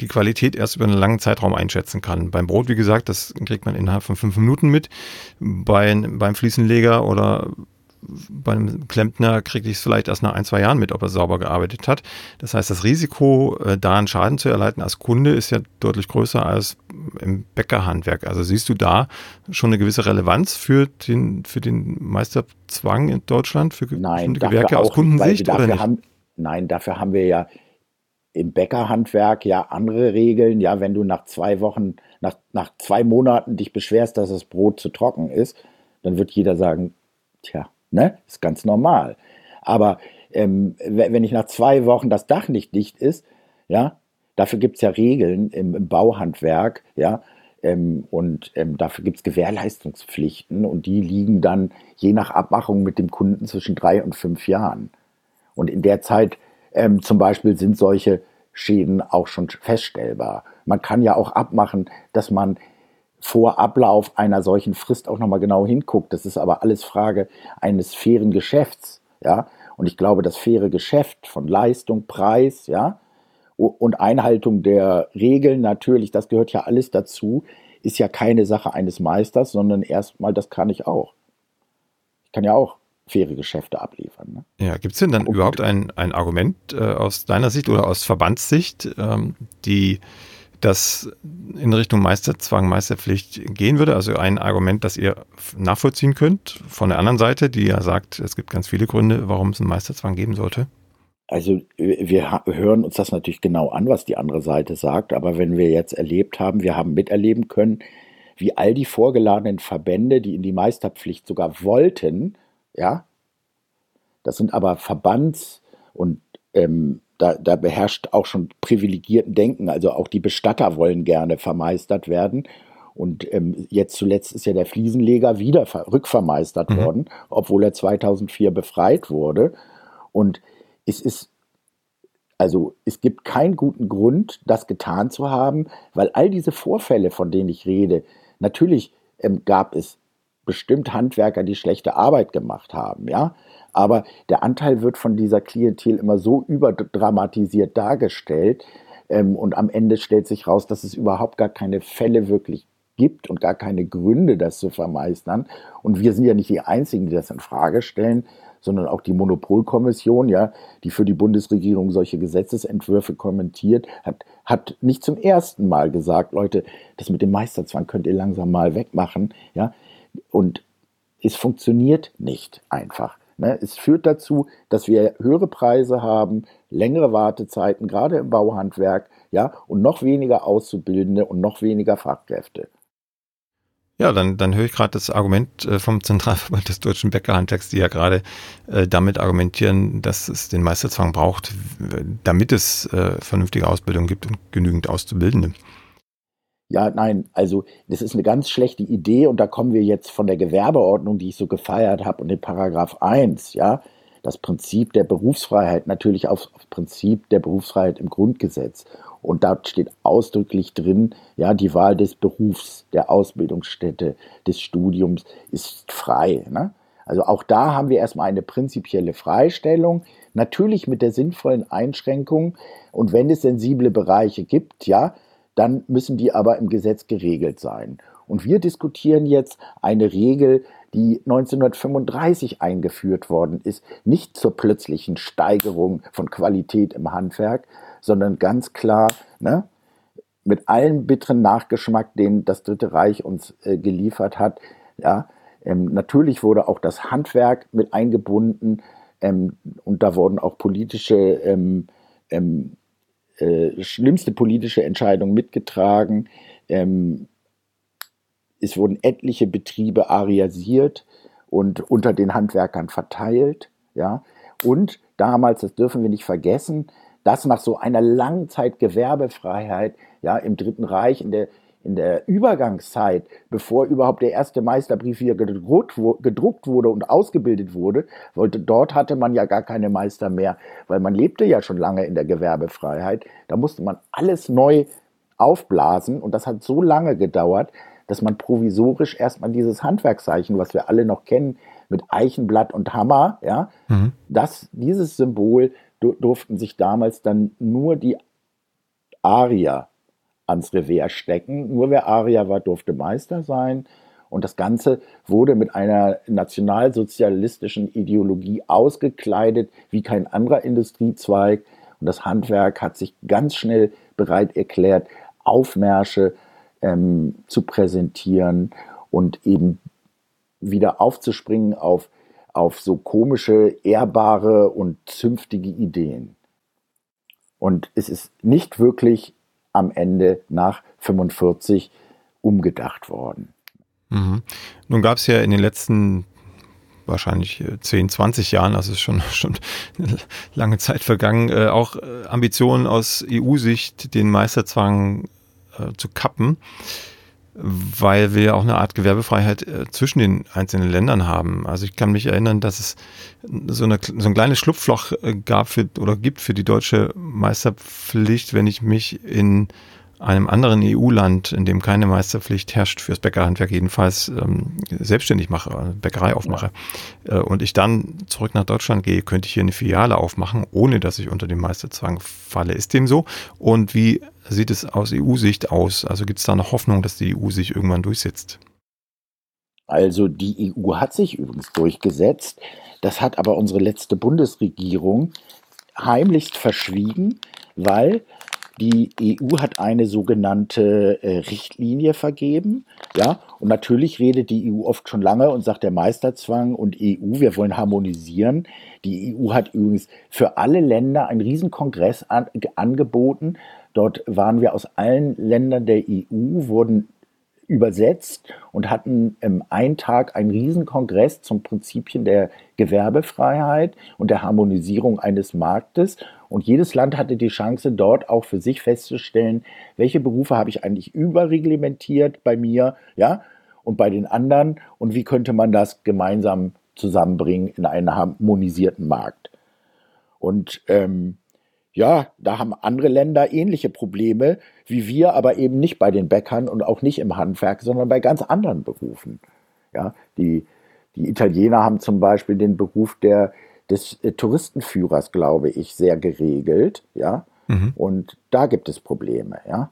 die Qualität erst über einen langen Zeitraum einschätzen kann. Beim Brot, wie gesagt, das kriegt man innerhalb von fünf Minuten mit. Bei, beim Fliesenleger oder bei einem Klempner kriege ich es vielleicht erst nach ein, zwei Jahren mit, ob er sauber gearbeitet hat. Das heißt, das Risiko, äh, da einen Schaden zu erleiden als Kunde, ist ja deutlich größer als im Bäckerhandwerk. Also siehst du da schon eine gewisse Relevanz für den, für den Meisterzwang in Deutschland, für nein, Gewerke aus Kundensicht? Oder nicht? Haben, nein, dafür haben wir ja im Bäckerhandwerk ja andere Regeln. Ja, wenn du nach zwei Wochen, nach, nach zwei Monaten dich beschwerst, dass das Brot zu trocken ist, dann wird jeder sagen, tja, Ne? Ist ganz normal. Aber ähm, wenn ich nach zwei Wochen das Dach nicht dicht ist, ja, dafür gibt es ja Regeln im, im Bauhandwerk, ja, ähm, und ähm, dafür gibt es Gewährleistungspflichten und die liegen dann je nach Abmachung mit dem Kunden zwischen drei und fünf Jahren. Und in der Zeit ähm, zum Beispiel sind solche Schäden auch schon feststellbar. Man kann ja auch abmachen, dass man vor Ablauf einer solchen Frist auch nochmal genau hinguckt. Das ist aber alles Frage eines fairen Geschäfts, ja. Und ich glaube, das faire Geschäft von Leistung, Preis, ja, und Einhaltung der Regeln natürlich, das gehört ja alles dazu, ist ja keine Sache eines Meisters, sondern erstmal, das kann ich auch. Ich kann ja auch faire Geschäfte abliefern. Ne? Ja, gibt es denn dann und überhaupt ein, ein Argument äh, aus deiner Sicht oder aus Verbandssicht, ähm, die das in Richtung Meisterzwang, Meisterpflicht gehen würde. Also ein Argument, das ihr nachvollziehen könnt von der anderen Seite, die ja sagt, es gibt ganz viele Gründe, warum es einen Meisterzwang geben sollte. Also wir hören uns das natürlich genau an, was die andere Seite sagt, aber wenn wir jetzt erlebt haben, wir haben miterleben können, wie all die vorgeladenen Verbände, die in die Meisterpflicht sogar wollten, ja, das sind aber Verbands- und ähm, da, da beherrscht auch schon privilegierten Denken. Also auch die Bestatter wollen gerne vermeistert werden. Und ähm, jetzt zuletzt ist ja der Fliesenleger wieder rückvermeistert mhm. worden, obwohl er 2004 befreit wurde. Und es ist, also es gibt keinen guten Grund, das getan zu haben, weil all diese Vorfälle, von denen ich rede, natürlich ähm, gab es bestimmt Handwerker, die schlechte Arbeit gemacht haben, ja. Aber der Anteil wird von dieser Klientel immer so überdramatisiert dargestellt. Ähm, und am Ende stellt sich raus, dass es überhaupt gar keine Fälle wirklich gibt und gar keine Gründe, das zu vermeistern. Und wir sind ja nicht die Einzigen, die das in Frage stellen, sondern auch die Monopolkommission, ja, die für die Bundesregierung solche Gesetzesentwürfe kommentiert, hat, hat nicht zum ersten Mal gesagt, Leute, das mit dem Meisterzwang könnt ihr langsam mal wegmachen, ja. Und es funktioniert nicht einfach. Ne? Es führt dazu, dass wir höhere Preise haben, längere Wartezeiten, gerade im Bauhandwerk, ja, und noch weniger Auszubildende und noch weniger Fachkräfte. Ja, dann, dann höre ich gerade das Argument äh, vom Zentralverband des deutschen Bäckerhandwerks, die ja gerade äh, damit argumentieren, dass es den Meisterzwang braucht, damit es äh, vernünftige Ausbildung gibt und genügend Auszubildende. Ja, nein, also das ist eine ganz schlechte Idee und da kommen wir jetzt von der Gewerbeordnung, die ich so gefeiert habe, und den Paragraph 1, ja, das Prinzip der Berufsfreiheit, natürlich aufs, aufs Prinzip der Berufsfreiheit im Grundgesetz. Und da steht ausdrücklich drin, ja, die Wahl des Berufs, der Ausbildungsstätte, des Studiums ist frei. Ne? Also auch da haben wir erstmal eine prinzipielle Freistellung, natürlich mit der sinnvollen Einschränkung. Und wenn es sensible Bereiche gibt, ja, dann müssen die aber im Gesetz geregelt sein. Und wir diskutieren jetzt eine Regel, die 1935 eingeführt worden ist, nicht zur plötzlichen Steigerung von Qualität im Handwerk, sondern ganz klar, ne, mit allen bitteren Nachgeschmack, den das Dritte Reich uns äh, geliefert hat. Ja, ähm, natürlich wurde auch das Handwerk mit eingebunden ähm, und da wurden auch politische, ähm, ähm äh, schlimmste politische Entscheidungen mitgetragen. Ähm, es wurden etliche Betriebe ariasiert und unter den Handwerkern verteilt. Ja, und damals, das dürfen wir nicht vergessen, dass nach so einer langen Zeit Gewerbefreiheit, ja, im Dritten Reich, in der, in der Übergangszeit, bevor überhaupt der erste Meisterbrief hier gedruckt, gedruckt wurde und ausgebildet wurde, wollte, dort hatte man ja gar keine Meister mehr, weil man lebte ja schon lange in der Gewerbefreiheit. Da musste man alles neu aufblasen und das hat so lange gedauert, dass man provisorisch erstmal dieses Handwerkszeichen, was wir alle noch kennen, mit Eichenblatt und Hammer, ja, mhm. das, dieses Symbol durften sich damals dann nur die Arier ans Revier stecken. Nur wer Arier war, durfte Meister sein. Und das Ganze wurde mit einer nationalsozialistischen Ideologie ausgekleidet wie kein anderer Industriezweig. Und das Handwerk hat sich ganz schnell bereit erklärt, Aufmärsche ähm, zu präsentieren und eben wieder aufzuspringen auf auf so komische, ehrbare und zünftige Ideen. Und es ist nicht wirklich am Ende nach 45 umgedacht worden. Mhm. Nun gab es ja in den letzten wahrscheinlich 10, 20 Jahren, also ist schon, schon eine lange Zeit vergangen, äh, auch äh, Ambitionen aus EU-Sicht, den Meisterzwang äh, zu kappen weil wir auch eine Art Gewerbefreiheit äh, zwischen den einzelnen Ländern haben. Also ich kann mich erinnern, dass es so, eine, so ein kleines Schlupfloch äh, gab für, oder gibt für die deutsche Meisterpflicht, wenn ich mich in einem anderen EU-Land, in dem keine Meisterpflicht herrscht, fürs Bäckerhandwerk jedenfalls ähm, selbstständig mache, äh, Bäckerei aufmache, äh, und ich dann zurück nach Deutschland gehe, könnte ich hier eine Filiale aufmachen, ohne dass ich unter den Meisterzwang falle. Ist dem so? Und wie sieht es aus EU-Sicht aus? Also gibt es da noch Hoffnung, dass die EU sich irgendwann durchsetzt? Also die EU hat sich übrigens durchgesetzt. Das hat aber unsere letzte Bundesregierung heimlichst verschwiegen, weil die EU hat eine sogenannte äh, Richtlinie vergeben, ja, und natürlich redet die EU oft schon lange und sagt der Meisterzwang und EU, wir wollen harmonisieren. Die EU hat übrigens für alle Länder einen Riesenkongress an, angeboten. Dort waren wir aus allen Ländern der EU, wurden übersetzt und hatten ähm, einen Tag einen Riesenkongress zum Prinzipien der Gewerbefreiheit und der Harmonisierung eines Marktes. Und jedes Land hatte die Chance, dort auch für sich festzustellen, welche Berufe habe ich eigentlich überreglementiert bei mir, ja, und bei den anderen und wie könnte man das gemeinsam zusammenbringen in einen harmonisierten Markt. Und ähm, ja, da haben andere Länder ähnliche Probleme wie wir, aber eben nicht bei den Bäckern und auch nicht im Handwerk, sondern bei ganz anderen Berufen. Ja, die, die Italiener haben zum Beispiel den Beruf der, des äh, Touristenführers, glaube ich, sehr geregelt. Ja, mhm. und da gibt es Probleme. Ja.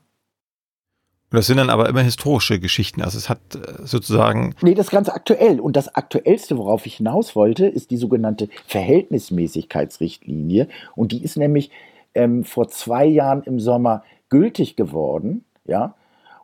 das sind dann aber immer historische Geschichten. Also es hat äh, sozusagen. Nee, das ist ganz aktuell. Und das Aktuellste, worauf ich hinaus wollte, ist die sogenannte Verhältnismäßigkeitsrichtlinie. Und die ist nämlich ähm, vor zwei Jahren im Sommer gültig geworden, ja.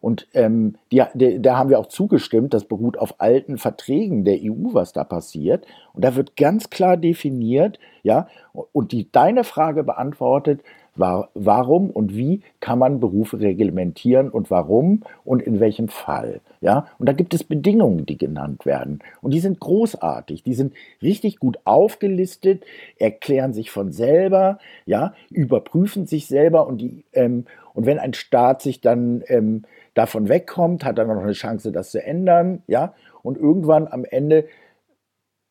Und ähm, die, die, da haben wir auch zugestimmt, das beruht auf alten Verträgen der EU, was da passiert. Und da wird ganz klar definiert, ja, und die deine Frage beantwortet, warum und wie kann man Berufe reglementieren und warum und in welchem Fall. Ja? Und da gibt es Bedingungen, die genannt werden. Und die sind großartig, die sind richtig gut aufgelistet, erklären sich von selber, ja, überprüfen sich selber und, die, ähm, und wenn ein Staat sich dann ähm, davon wegkommt, hat er noch eine Chance, das zu ändern. Ja? Und irgendwann am Ende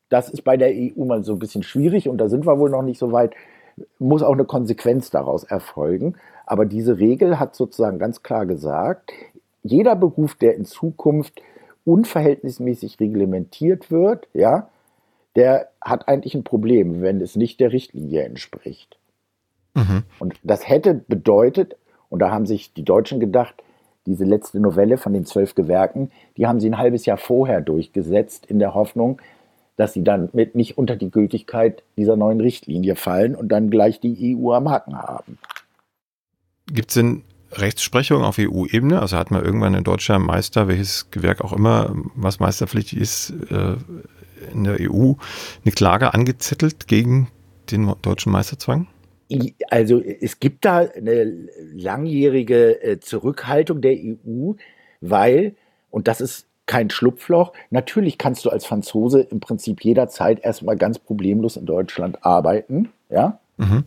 das ist bei der EU mal so ein bisschen schwierig und da sind wir wohl noch nicht so weit, muss auch eine Konsequenz daraus erfolgen. Aber diese Regel hat sozusagen ganz klar gesagt, jeder Beruf, der in Zukunft unverhältnismäßig reglementiert wird, ja, der hat eigentlich ein Problem, wenn es nicht der Richtlinie entspricht. Mhm. Und das hätte bedeutet, und da haben sich die Deutschen gedacht, diese letzte Novelle von den zwölf Gewerken, die haben sie ein halbes Jahr vorher durchgesetzt, in der Hoffnung, dass sie dann mit nicht unter die Gültigkeit dieser neuen Richtlinie fallen und dann gleich die EU am Haken haben. Gibt es denn Rechtsprechung auf EU-Ebene? Also hat man irgendwann ein deutscher Meister, welches Gewerk auch immer, was meisterpflichtig ist, äh, in der EU, eine Klage angezettelt gegen den deutschen Meisterzwang? Also es gibt da eine langjährige äh, Zurückhaltung der EU, weil, und das ist kein Schlupfloch, natürlich kannst du als Franzose im Prinzip jederzeit erstmal ganz problemlos in Deutschland arbeiten, ja. Mhm.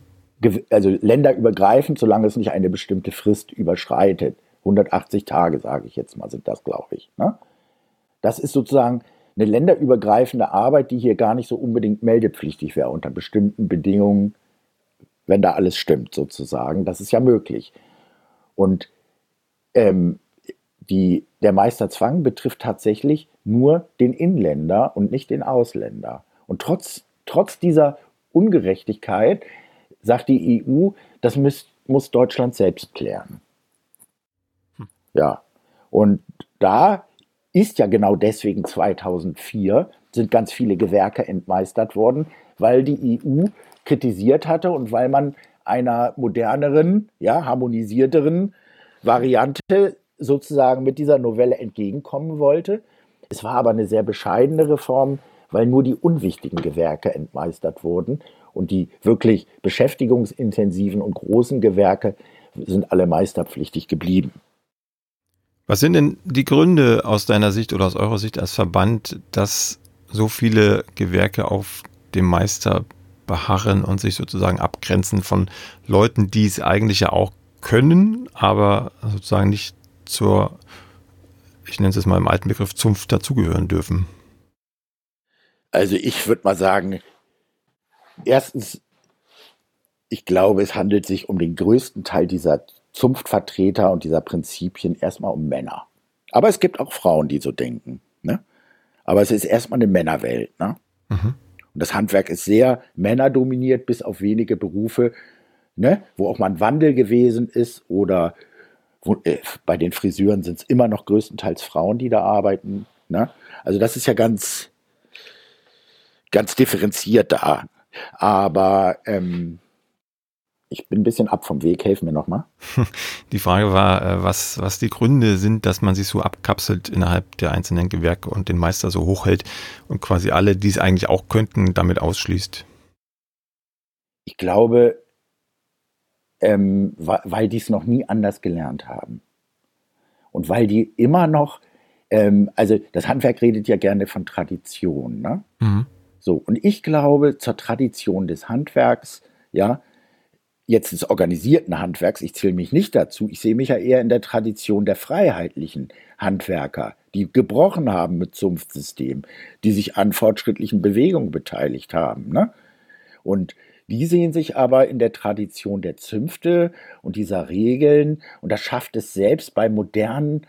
Also länderübergreifend, solange es nicht eine bestimmte Frist überschreitet. 180 Tage, sage ich jetzt mal, sind das, glaube ich. Ne? Das ist sozusagen eine länderübergreifende Arbeit, die hier gar nicht so unbedingt meldepflichtig wäre unter bestimmten Bedingungen wenn da alles stimmt, sozusagen. Das ist ja möglich. Und ähm, die, der Meisterzwang betrifft tatsächlich nur den Inländer und nicht den Ausländer. Und trotz, trotz dieser Ungerechtigkeit sagt die EU, das muss, muss Deutschland selbst klären. Hm. Ja, und da ist ja genau deswegen 2004 sind ganz viele Gewerke entmeistert worden, weil die EU kritisiert hatte und weil man einer moderneren, ja, harmonisierteren Variante sozusagen mit dieser Novelle entgegenkommen wollte. Es war aber eine sehr bescheidene Reform, weil nur die unwichtigen Gewerke entmeistert wurden und die wirklich beschäftigungsintensiven und großen Gewerke sind alle meisterpflichtig geblieben. Was sind denn die Gründe aus deiner Sicht oder aus eurer Sicht als Verband, dass so viele Gewerke auf dem Meister beharren und sich sozusagen abgrenzen von Leuten, die es eigentlich ja auch können, aber sozusagen nicht zur, ich nenne es jetzt mal im alten Begriff, Zunft dazugehören dürfen? Also ich würde mal sagen, erstens, ich glaube, es handelt sich um den größten Teil dieser Zunftvertreter und dieser Prinzipien erstmal um Männer. Aber es gibt auch Frauen, die so denken. Ne? Aber es ist erstmal eine Männerwelt. Ne? Mhm. Und das Handwerk ist sehr männerdominiert, bis auf wenige Berufe, ne, wo auch mal ein Wandel gewesen ist oder wo, äh, bei den Friseuren sind es immer noch größtenteils Frauen, die da arbeiten. Ne? Also das ist ja ganz, ganz differenziert da. Aber ähm, ich bin ein bisschen ab vom Weg, helfen mir nochmal. Die Frage war, äh, was, was die Gründe sind, dass man sich so abkapselt innerhalb der einzelnen Gewerke und den Meister so hochhält und quasi alle, die es eigentlich auch könnten, damit ausschließt. Ich glaube, ähm, weil die es noch nie anders gelernt haben. Und weil die immer noch, ähm, also das Handwerk redet ja gerne von Tradition, ne? Mhm. So, und ich glaube, zur Tradition des Handwerks, ja, jetzt des organisierten Handwerks, ich zähle mich nicht dazu, ich sehe mich ja eher in der Tradition der freiheitlichen Handwerker, die gebrochen haben mit Zunftsystem, die sich an fortschrittlichen Bewegungen beteiligt haben. Ne? Und die sehen sich aber in der Tradition der Zünfte und dieser Regeln und das schafft es selbst bei modernen,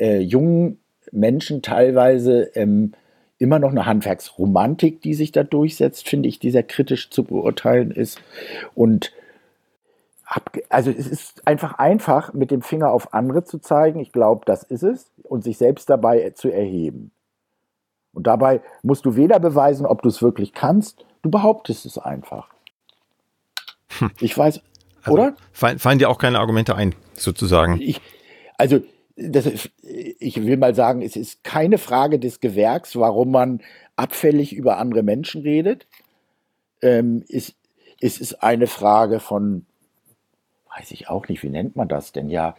äh, jungen Menschen teilweise ähm, immer noch eine Handwerksromantik, die sich da durchsetzt, finde ich, die sehr kritisch zu beurteilen ist. Und also es ist einfach einfach, mit dem Finger auf andere zu zeigen, ich glaube, das ist es, und sich selbst dabei zu erheben. Und dabei musst du weder beweisen, ob du es wirklich kannst, du behauptest es einfach. Hm. Ich weiß, also oder? Fallen dir auch keine Argumente ein, sozusagen? Ich, also, das, ich will mal sagen, es ist keine Frage des Gewerks, warum man abfällig über andere Menschen redet. Ähm, es, es ist eine Frage von weiß ich auch nicht, wie nennt man das denn? Ja,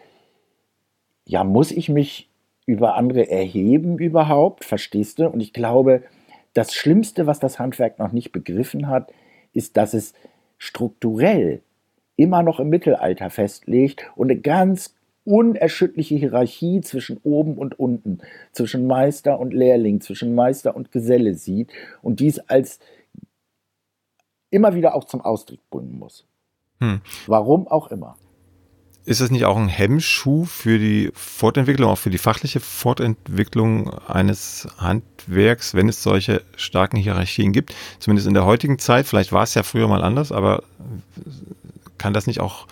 ja, muss ich mich über andere erheben überhaupt? Verstehst du? Und ich glaube, das Schlimmste, was das Handwerk noch nicht begriffen hat, ist, dass es strukturell immer noch im Mittelalter festlegt und eine ganz unerschütterliche Hierarchie zwischen oben und unten, zwischen Meister und Lehrling, zwischen Meister und Geselle sieht und dies als immer wieder auch zum Ausdruck bringen muss. Hm. Warum auch immer. Ist das nicht auch ein Hemmschuh für die Fortentwicklung, auch für die fachliche Fortentwicklung eines Handwerks, wenn es solche starken Hierarchien gibt? Zumindest in der heutigen Zeit. Vielleicht war es ja früher mal anders, aber kann das nicht auch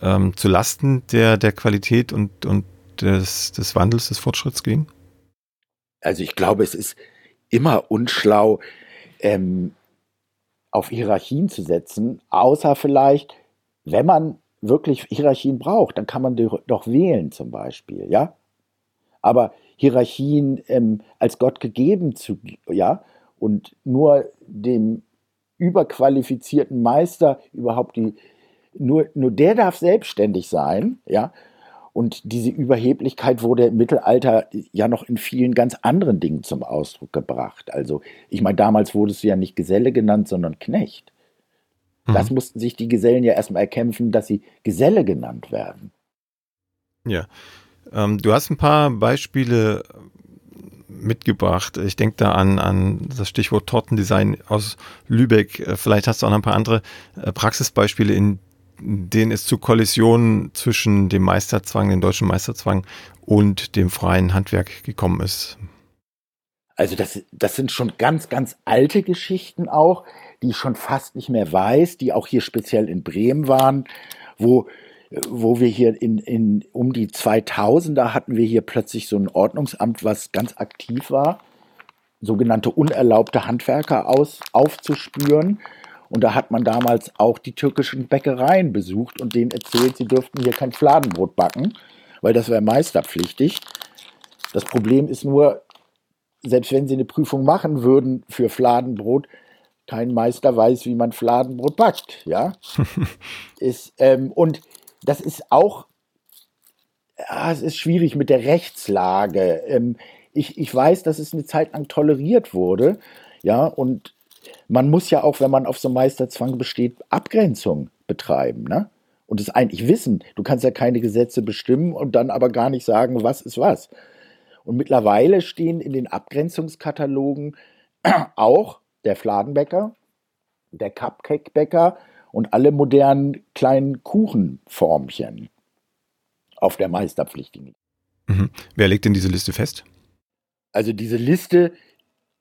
ähm, zu Lasten der, der Qualität und, und des, des Wandels, des Fortschritts gehen? Also ich glaube, es ist immer unschlau, ähm, auf Hierarchien zu setzen, außer vielleicht, wenn man wirklich Hierarchien braucht, dann kann man doch wählen zum Beispiel, ja. Aber Hierarchien ähm, als Gott gegeben zu, ja, und nur dem überqualifizierten Meister überhaupt die, nur, nur der darf selbstständig sein, ja. Und diese Überheblichkeit wurde im Mittelalter ja noch in vielen ganz anderen Dingen zum Ausdruck gebracht. Also, ich meine, damals wurde es ja nicht Geselle genannt, sondern Knecht. Mhm. Das mussten sich die Gesellen ja erstmal erkämpfen, dass sie Geselle genannt werden. Ja. Ähm, du hast ein paar Beispiele mitgebracht. Ich denke da an, an das Stichwort Tortendesign aus Lübeck. Äh, vielleicht hast du auch noch ein paar andere äh, Praxisbeispiele, in denen es zu Kollisionen zwischen dem Meisterzwang, dem deutschen Meisterzwang und dem freien Handwerk gekommen ist. Also das, das sind schon ganz, ganz alte Geschichten auch, die ich schon fast nicht mehr weiß, die auch hier speziell in Bremen waren, wo, wo wir hier in, in um die 2000er hatten wir hier plötzlich so ein Ordnungsamt, was ganz aktiv war, sogenannte unerlaubte Handwerker aus, aufzuspüren. Und da hat man damals auch die türkischen Bäckereien besucht und denen erzählt, sie dürften hier kein Fladenbrot backen, weil das wäre meisterpflichtig. Das Problem ist nur, selbst wenn sie eine Prüfung machen würden für Fladenbrot, kein Meister weiß, wie man Fladenbrot backt, ja. ist, ähm, und das ist auch, ja, es ist schwierig mit der Rechtslage. Ähm, ich, ich weiß, dass es eine Zeit lang toleriert wurde, ja, und man muss ja auch, wenn man auf so Meisterzwang besteht, Abgrenzung betreiben, ne? Und es eigentlich wissen. Du kannst ja keine Gesetze bestimmen und dann aber gar nicht sagen, was ist was. Und mittlerweile stehen in den Abgrenzungskatalogen auch der Fladenbäcker, der Cupcakebäcker und alle modernen kleinen Kuchenformchen auf der meisterpflichtigen. Mhm. Wer legt denn diese Liste fest? Also diese Liste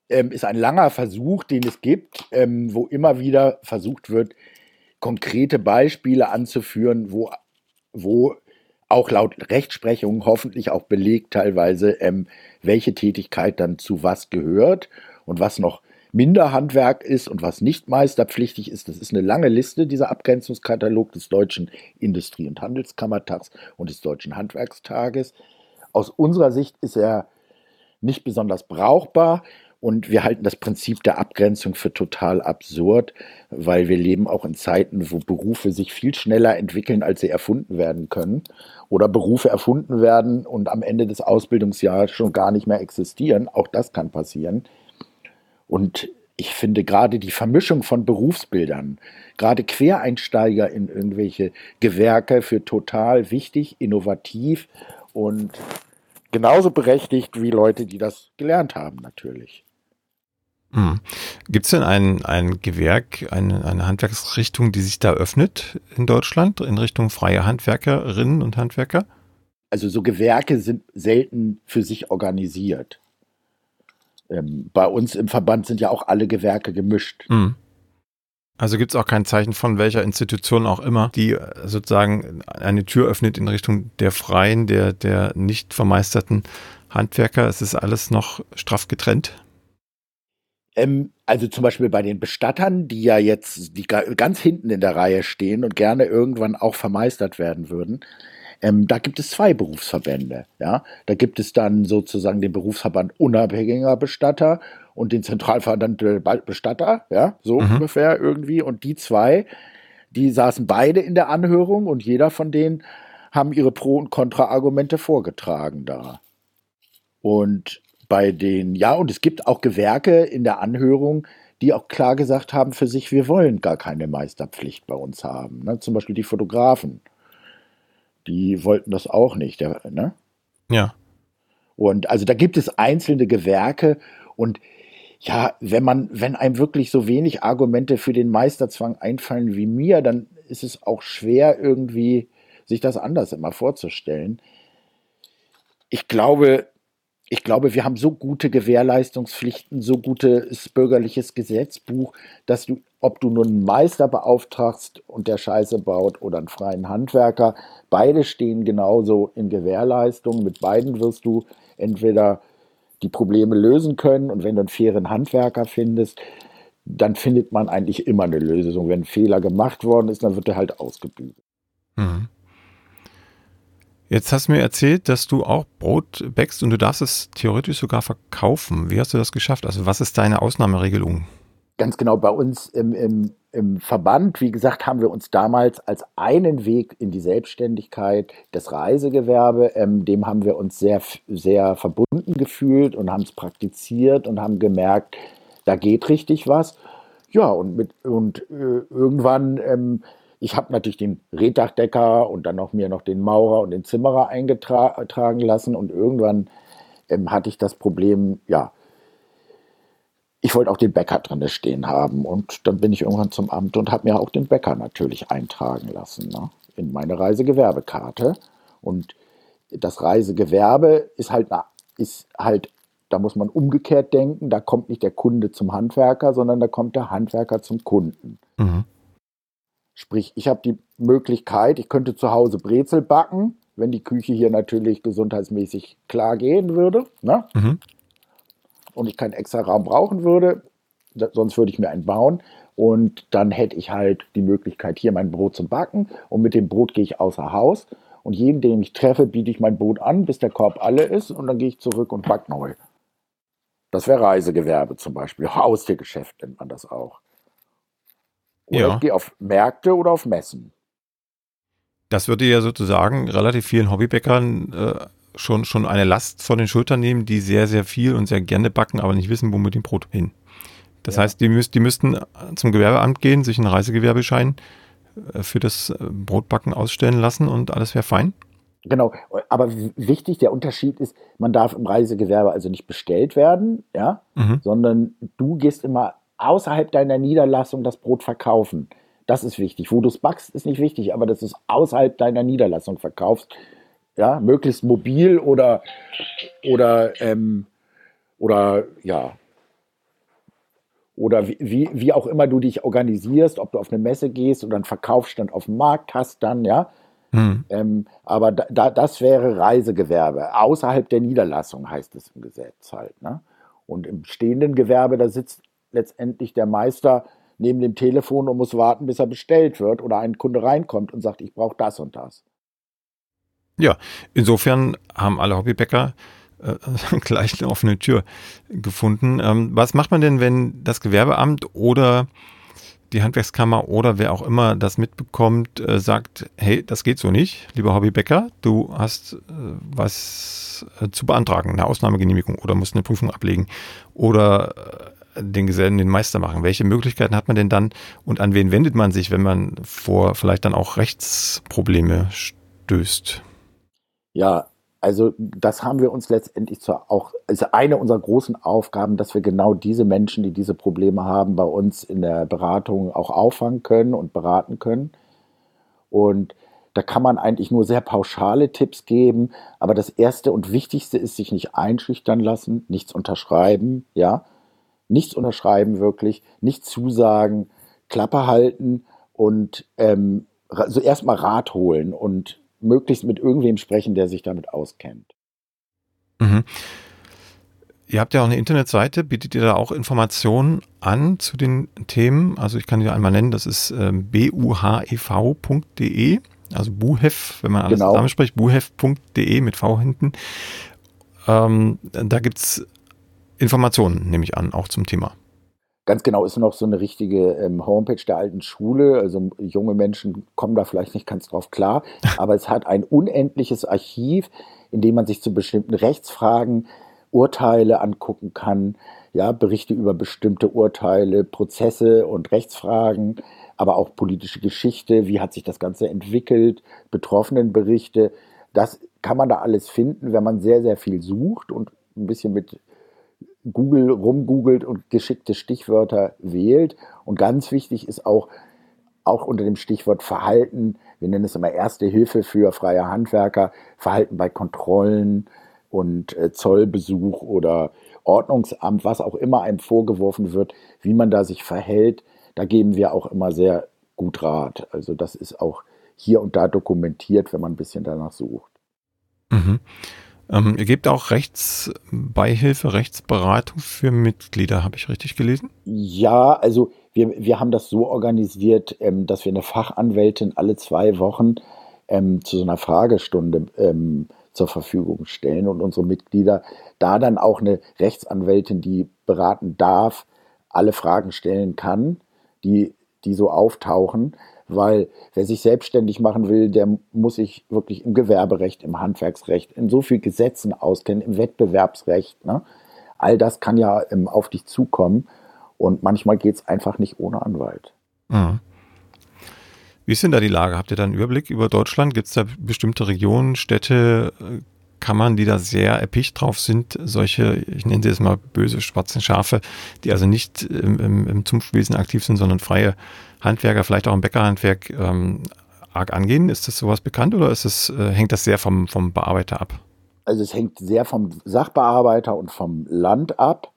ähm, ist ein langer Versuch, den es gibt, ähm, wo immer wieder versucht wird, konkrete Beispiele anzuführen, wo, wo auch laut Rechtsprechung hoffentlich auch belegt teilweise, ähm, welche Tätigkeit dann zu was gehört und was noch Minderhandwerk ist und was nicht meisterpflichtig ist. Das ist eine lange Liste, dieser Abgrenzungskatalog des Deutschen Industrie- und Handelskammertags und des Deutschen Handwerkstages. Aus unserer Sicht ist er nicht besonders brauchbar und wir halten das Prinzip der Abgrenzung für total absurd, weil wir leben auch in Zeiten, wo Berufe sich viel schneller entwickeln, als sie erfunden werden können. Oder Berufe erfunden werden und am Ende des Ausbildungsjahres schon gar nicht mehr existieren. Auch das kann passieren. Und ich finde gerade die Vermischung von Berufsbildern, gerade Quereinsteiger in irgendwelche Gewerke für total wichtig, innovativ und genauso berechtigt wie Leute, die das gelernt haben, natürlich. Mhm. Gibt es denn ein, ein Gewerk, eine, eine Handwerksrichtung, die sich da öffnet in Deutschland in Richtung freie Handwerkerinnen und Handwerker? Also so Gewerke sind selten für sich organisiert. Ähm, bei uns im Verband sind ja auch alle Gewerke gemischt. Mhm. Also gibt es auch kein Zeichen von welcher Institution auch immer, die äh, sozusagen eine Tür öffnet in Richtung der freien, der, der nicht vermeisterten Handwerker. Es ist alles noch straff getrennt. Ähm, also zum Beispiel bei den Bestattern, die ja jetzt die ganz hinten in der Reihe stehen und gerne irgendwann auch vermeistert werden würden. Ähm, da gibt es zwei Berufsverbände. Ja? Da gibt es dann sozusagen den Berufsverband unabhängiger Bestatter und den Zentralverband Bestatter, ja, so mhm. ungefähr irgendwie. Und die zwei, die saßen beide in der Anhörung und jeder von denen haben ihre Pro- und Kontra-Argumente vorgetragen da. Und bei den, ja, und es gibt auch Gewerke in der Anhörung, die auch klar gesagt haben für sich, wir wollen gar keine Meisterpflicht bei uns haben. Ne? Zum Beispiel die Fotografen. Die wollten das auch nicht. Ne? Ja. Und also da gibt es einzelne Gewerke und ja, wenn man, wenn einem wirklich so wenig Argumente für den Meisterzwang einfallen wie mir, dann ist es auch schwer irgendwie sich das anders immer vorzustellen. Ich glaube, ich glaube, wir haben so gute Gewährleistungspflichten, so gutes bürgerliches Gesetzbuch, dass du, ob du nun einen Meister beauftragst und der Scheiße baut oder einen freien Handwerker, beide stehen genauso in Gewährleistung. Mit beiden wirst du entweder die Probleme lösen können und wenn du einen fairen Handwerker findest, dann findet man eigentlich immer eine Lösung. Wenn ein Fehler gemacht worden ist, dann wird er halt ausgebügelt. Mhm. Jetzt hast du mir erzählt, dass du auch Brot bäckst und du darfst es theoretisch sogar verkaufen. Wie hast du das geschafft? Also was ist deine Ausnahmeregelung? Ganz genau, bei uns im, im, im Verband, wie gesagt, haben wir uns damals als einen Weg in die Selbstständigkeit das Reisegewerbe, ähm, dem haben wir uns sehr, sehr verbunden gefühlt und haben es praktiziert und haben gemerkt, da geht richtig was. Ja, und, mit, und äh, irgendwann ähm, ich habe natürlich den Reddachdecker und dann noch mir noch den Maurer und den Zimmerer eingetragen lassen und irgendwann ähm, hatte ich das Problem, ja, ich wollte auch den Bäcker drin stehen haben und dann bin ich irgendwann zum Amt und habe mir auch den Bäcker natürlich eintragen lassen ne, in meine Reisegewerbekarte und das Reisegewerbe ist halt, ist halt, da muss man umgekehrt denken, da kommt nicht der Kunde zum Handwerker, sondern da kommt der Handwerker zum Kunden. Mhm. Sprich, ich habe die Möglichkeit, ich könnte zu Hause Brezel backen, wenn die Küche hier natürlich gesundheitsmäßig klar gehen würde. Ne? Mhm. Und ich keinen extra Raum brauchen würde, sonst würde ich mir einen bauen. Und dann hätte ich halt die Möglichkeit, hier mein Brot zu backen. Und mit dem Brot gehe ich außer Haus. Und jedem, den ich treffe, biete ich mein Brot an, bis der Korb alle ist. Und dann gehe ich zurück und back neu. Das wäre Reisegewerbe zum Beispiel. Haustiergeschäft nennt man das auch. Oder ja. ich gehe auf Märkte oder auf Messen. Das würde ja sozusagen relativ vielen Hobbybäckern äh, schon, schon eine Last von den Schultern nehmen, die sehr, sehr viel und sehr gerne backen, aber nicht wissen, wo mit dem Brot hin. Das ja. heißt, die, müß, die müssten zum Gewerbeamt gehen, sich einen Reisegewerbeschein äh, für das äh, Brotbacken ausstellen lassen und alles wäre fein. Genau, aber wichtig, der Unterschied ist, man darf im Reisegewerbe also nicht bestellt werden, ja, mhm. sondern du gehst immer außerhalb deiner Niederlassung das Brot verkaufen. Das ist wichtig. Wo du es backst, ist nicht wichtig, aber dass du es außerhalb deiner Niederlassung verkaufst. Ja, möglichst mobil oder, oder, ähm, oder ja, oder wie, wie auch immer du dich organisierst, ob du auf eine Messe gehst oder einen Verkaufsstand auf dem Markt hast, dann, ja. Hm. Ähm, aber da, da, das wäre Reisegewerbe. Außerhalb der Niederlassung heißt es im Gesetz halt. Ne? Und im stehenden Gewerbe, da sitzt letztendlich der Meister neben dem Telefon und muss warten, bis er bestellt wird oder ein Kunde reinkommt und sagt, ich brauche das und das. Ja, insofern haben alle Hobbybäcker äh, gleich eine offene Tür gefunden. Ähm, was macht man denn, wenn das Gewerbeamt oder die Handwerkskammer oder wer auch immer das mitbekommt, äh, sagt, hey, das geht so nicht, lieber Hobbybäcker, du hast äh, was äh, zu beantragen, eine Ausnahmegenehmigung oder musst eine Prüfung ablegen oder äh, den Gesellen den Meister machen. Welche Möglichkeiten hat man denn dann und an wen wendet man sich, wenn man vor vielleicht dann auch Rechtsprobleme stößt? Ja, also das haben wir uns letztendlich zwar auch, ist eine unserer großen Aufgaben, dass wir genau diese Menschen, die diese Probleme haben, bei uns in der Beratung auch auffangen können und beraten können. Und da kann man eigentlich nur sehr pauschale Tipps geben. Aber das Erste und Wichtigste ist, sich nicht einschüchtern lassen, nichts unterschreiben, ja, nichts unterschreiben wirklich, nichts zusagen, Klappe halten und ähm, so erstmal Rat holen und möglichst mit irgendwem sprechen, der sich damit auskennt. Mhm. Ihr habt ja auch eine Internetseite, bietet ihr da auch Informationen an zu den Themen? Also ich kann die einmal nennen, das ist äh, buhev.de, also buhef, wenn man alles genau. zusammenspricht, buhef.de mit V hinten. Ähm, da gibt es Informationen, nehme ich an, auch zum Thema. Ganz genau ist noch so eine richtige ähm, Homepage der alten Schule. Also junge Menschen kommen da vielleicht nicht ganz drauf klar, aber es hat ein unendliches Archiv, in dem man sich zu bestimmten Rechtsfragen Urteile angucken kann, ja, Berichte über bestimmte Urteile, Prozesse und Rechtsfragen, aber auch politische Geschichte, wie hat sich das Ganze entwickelt, Betroffenenberichte. Das kann man da alles finden, wenn man sehr, sehr viel sucht und ein bisschen mit Google rumgoogelt und geschickte Stichwörter wählt. Und ganz wichtig ist auch, auch unter dem Stichwort Verhalten, wir nennen es immer Erste Hilfe für freie Handwerker, Verhalten bei Kontrollen und äh, Zollbesuch oder Ordnungsamt, was auch immer einem vorgeworfen wird, wie man da sich verhält, da geben wir auch immer sehr gut Rat. Also das ist auch hier und da dokumentiert, wenn man ein bisschen danach sucht. Mhm. Ähm, ihr gebt auch Rechtsbeihilfe, Rechtsberatung für Mitglieder, habe ich richtig gelesen? Ja, also wir, wir haben das so organisiert, ähm, dass wir eine Fachanwältin alle zwei Wochen ähm, zu so einer Fragestunde ähm, zur Verfügung stellen und unsere Mitglieder da dann auch eine Rechtsanwältin, die beraten darf, alle Fragen stellen kann, die, die so auftauchen, weil wer sich selbstständig machen will, der muss sich wirklich im Gewerberecht, im Handwerksrecht, in so vielen Gesetzen auskennen, im Wettbewerbsrecht. Ne? All das kann ja ähm, auf dich zukommen und manchmal geht es einfach nicht ohne Anwalt. Mhm. Wie ist denn da die Lage? Habt ihr da einen Überblick über Deutschland? Gibt es da bestimmte Regionen, Städte, Kammern, die da sehr erpicht drauf sind, solche, ich nenne sie jetzt mal böse schwarzen Schafe, die also nicht im, im, im Zunftwesen aktiv sind, sondern freie Handwerker, vielleicht auch im Bäckerhandwerk ähm, arg angehen? Ist das sowas bekannt oder ist es, äh, hängt das sehr vom, vom Bearbeiter ab? Also es hängt sehr vom Sachbearbeiter und vom Land ab.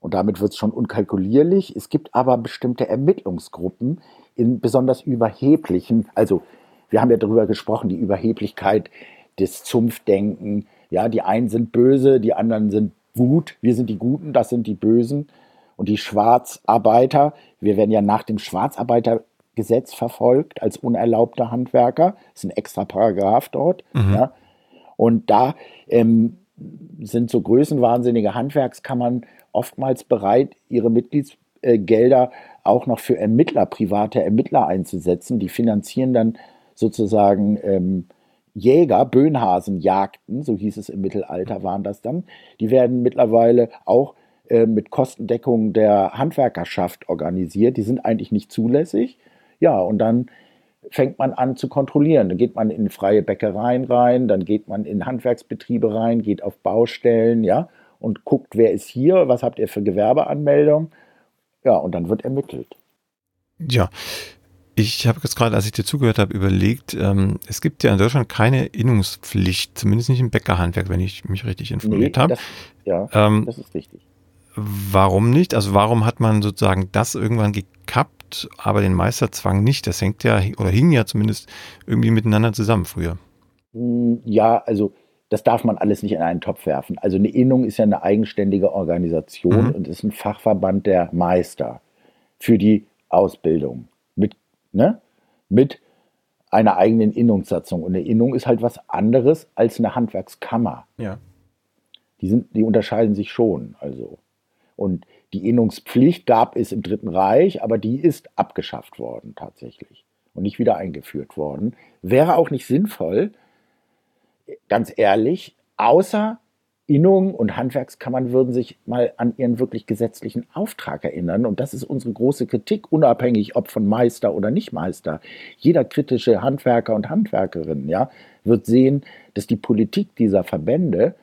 Und damit wird es schon unkalkulierlich. Es gibt aber bestimmte Ermittlungsgruppen in besonders überheblichen, also wir haben ja darüber gesprochen, die Überheblichkeit des Zunftdenken. Ja, die einen sind böse, die anderen sind gut. Wir sind die Guten, das sind die Bösen. Und die Schwarzarbeiter, wir werden ja nach dem Schwarzarbeitergesetz verfolgt als unerlaubter Handwerker. Das ist ein extra Paragraph dort. Mhm. Ja. Und da ähm, sind so größenwahnsinnige Handwerkskammern oftmals bereit, ihre Mitgliedsgelder auch noch für Ermittler, private Ermittler einzusetzen. Die finanzieren dann sozusagen ähm, Jäger, Böhnhasenjagden, so hieß es im Mittelalter, waren das dann. Die werden mittlerweile auch äh, mit Kostendeckung der Handwerkerschaft organisiert. Die sind eigentlich nicht zulässig. Ja, und dann fängt man an zu kontrollieren. Dann geht man in freie Bäckereien rein, dann geht man in Handwerksbetriebe rein, geht auf Baustellen, ja, und guckt, wer ist hier, was habt ihr für Gewerbeanmeldung. Ja, und dann wird ermittelt. Ja. Ich habe jetzt gerade, als ich dir zugehört habe, überlegt, ähm, es gibt ja in Deutschland keine Innungspflicht, zumindest nicht im Bäckerhandwerk, wenn ich mich richtig informiert nee, habe. Ja, ähm, das ist richtig. Warum nicht? Also warum hat man sozusagen das irgendwann gekappt, aber den Meisterzwang nicht? Das hängt ja oder hing ja zumindest irgendwie miteinander zusammen früher. Hm, ja, also das darf man alles nicht in einen Topf werfen. Also eine Innung ist ja eine eigenständige Organisation mhm. und ist ein Fachverband der Meister für die Ausbildung ne, mit einer eigenen Innungssatzung. Und eine Innung ist halt was anderes als eine Handwerkskammer. Ja. Die, sind, die unterscheiden sich schon. Also. Und die Innungspflicht gab es im Dritten Reich, aber die ist abgeschafft worden tatsächlich und nicht wieder eingeführt worden. Wäre auch nicht sinnvoll, ganz ehrlich, außer Innungen und Handwerkskammern würden sich mal an ihren wirklich gesetzlichen Auftrag erinnern. Und das ist unsere große Kritik, unabhängig ob von Meister oder nicht Meister. Jeder kritische Handwerker und Handwerkerin ja, wird sehen, dass die Politik dieser Verbände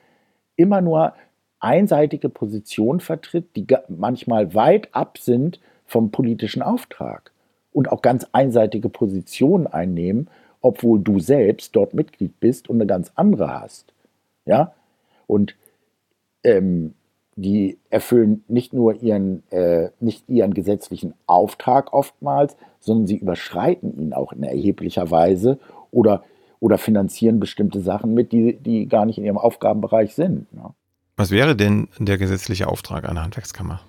immer nur einseitige Positionen vertritt, die manchmal weit ab sind vom politischen Auftrag und auch ganz einseitige Positionen einnehmen obwohl du selbst dort Mitglied bist und eine ganz andere hast. Ja? Und ähm, die erfüllen nicht nur ihren, äh, nicht ihren gesetzlichen Auftrag oftmals, sondern sie überschreiten ihn auch in erheblicher Weise oder, oder finanzieren bestimmte Sachen mit, die, die gar nicht in ihrem Aufgabenbereich sind. Ja. Was wäre denn der gesetzliche Auftrag einer Handwerkskammer?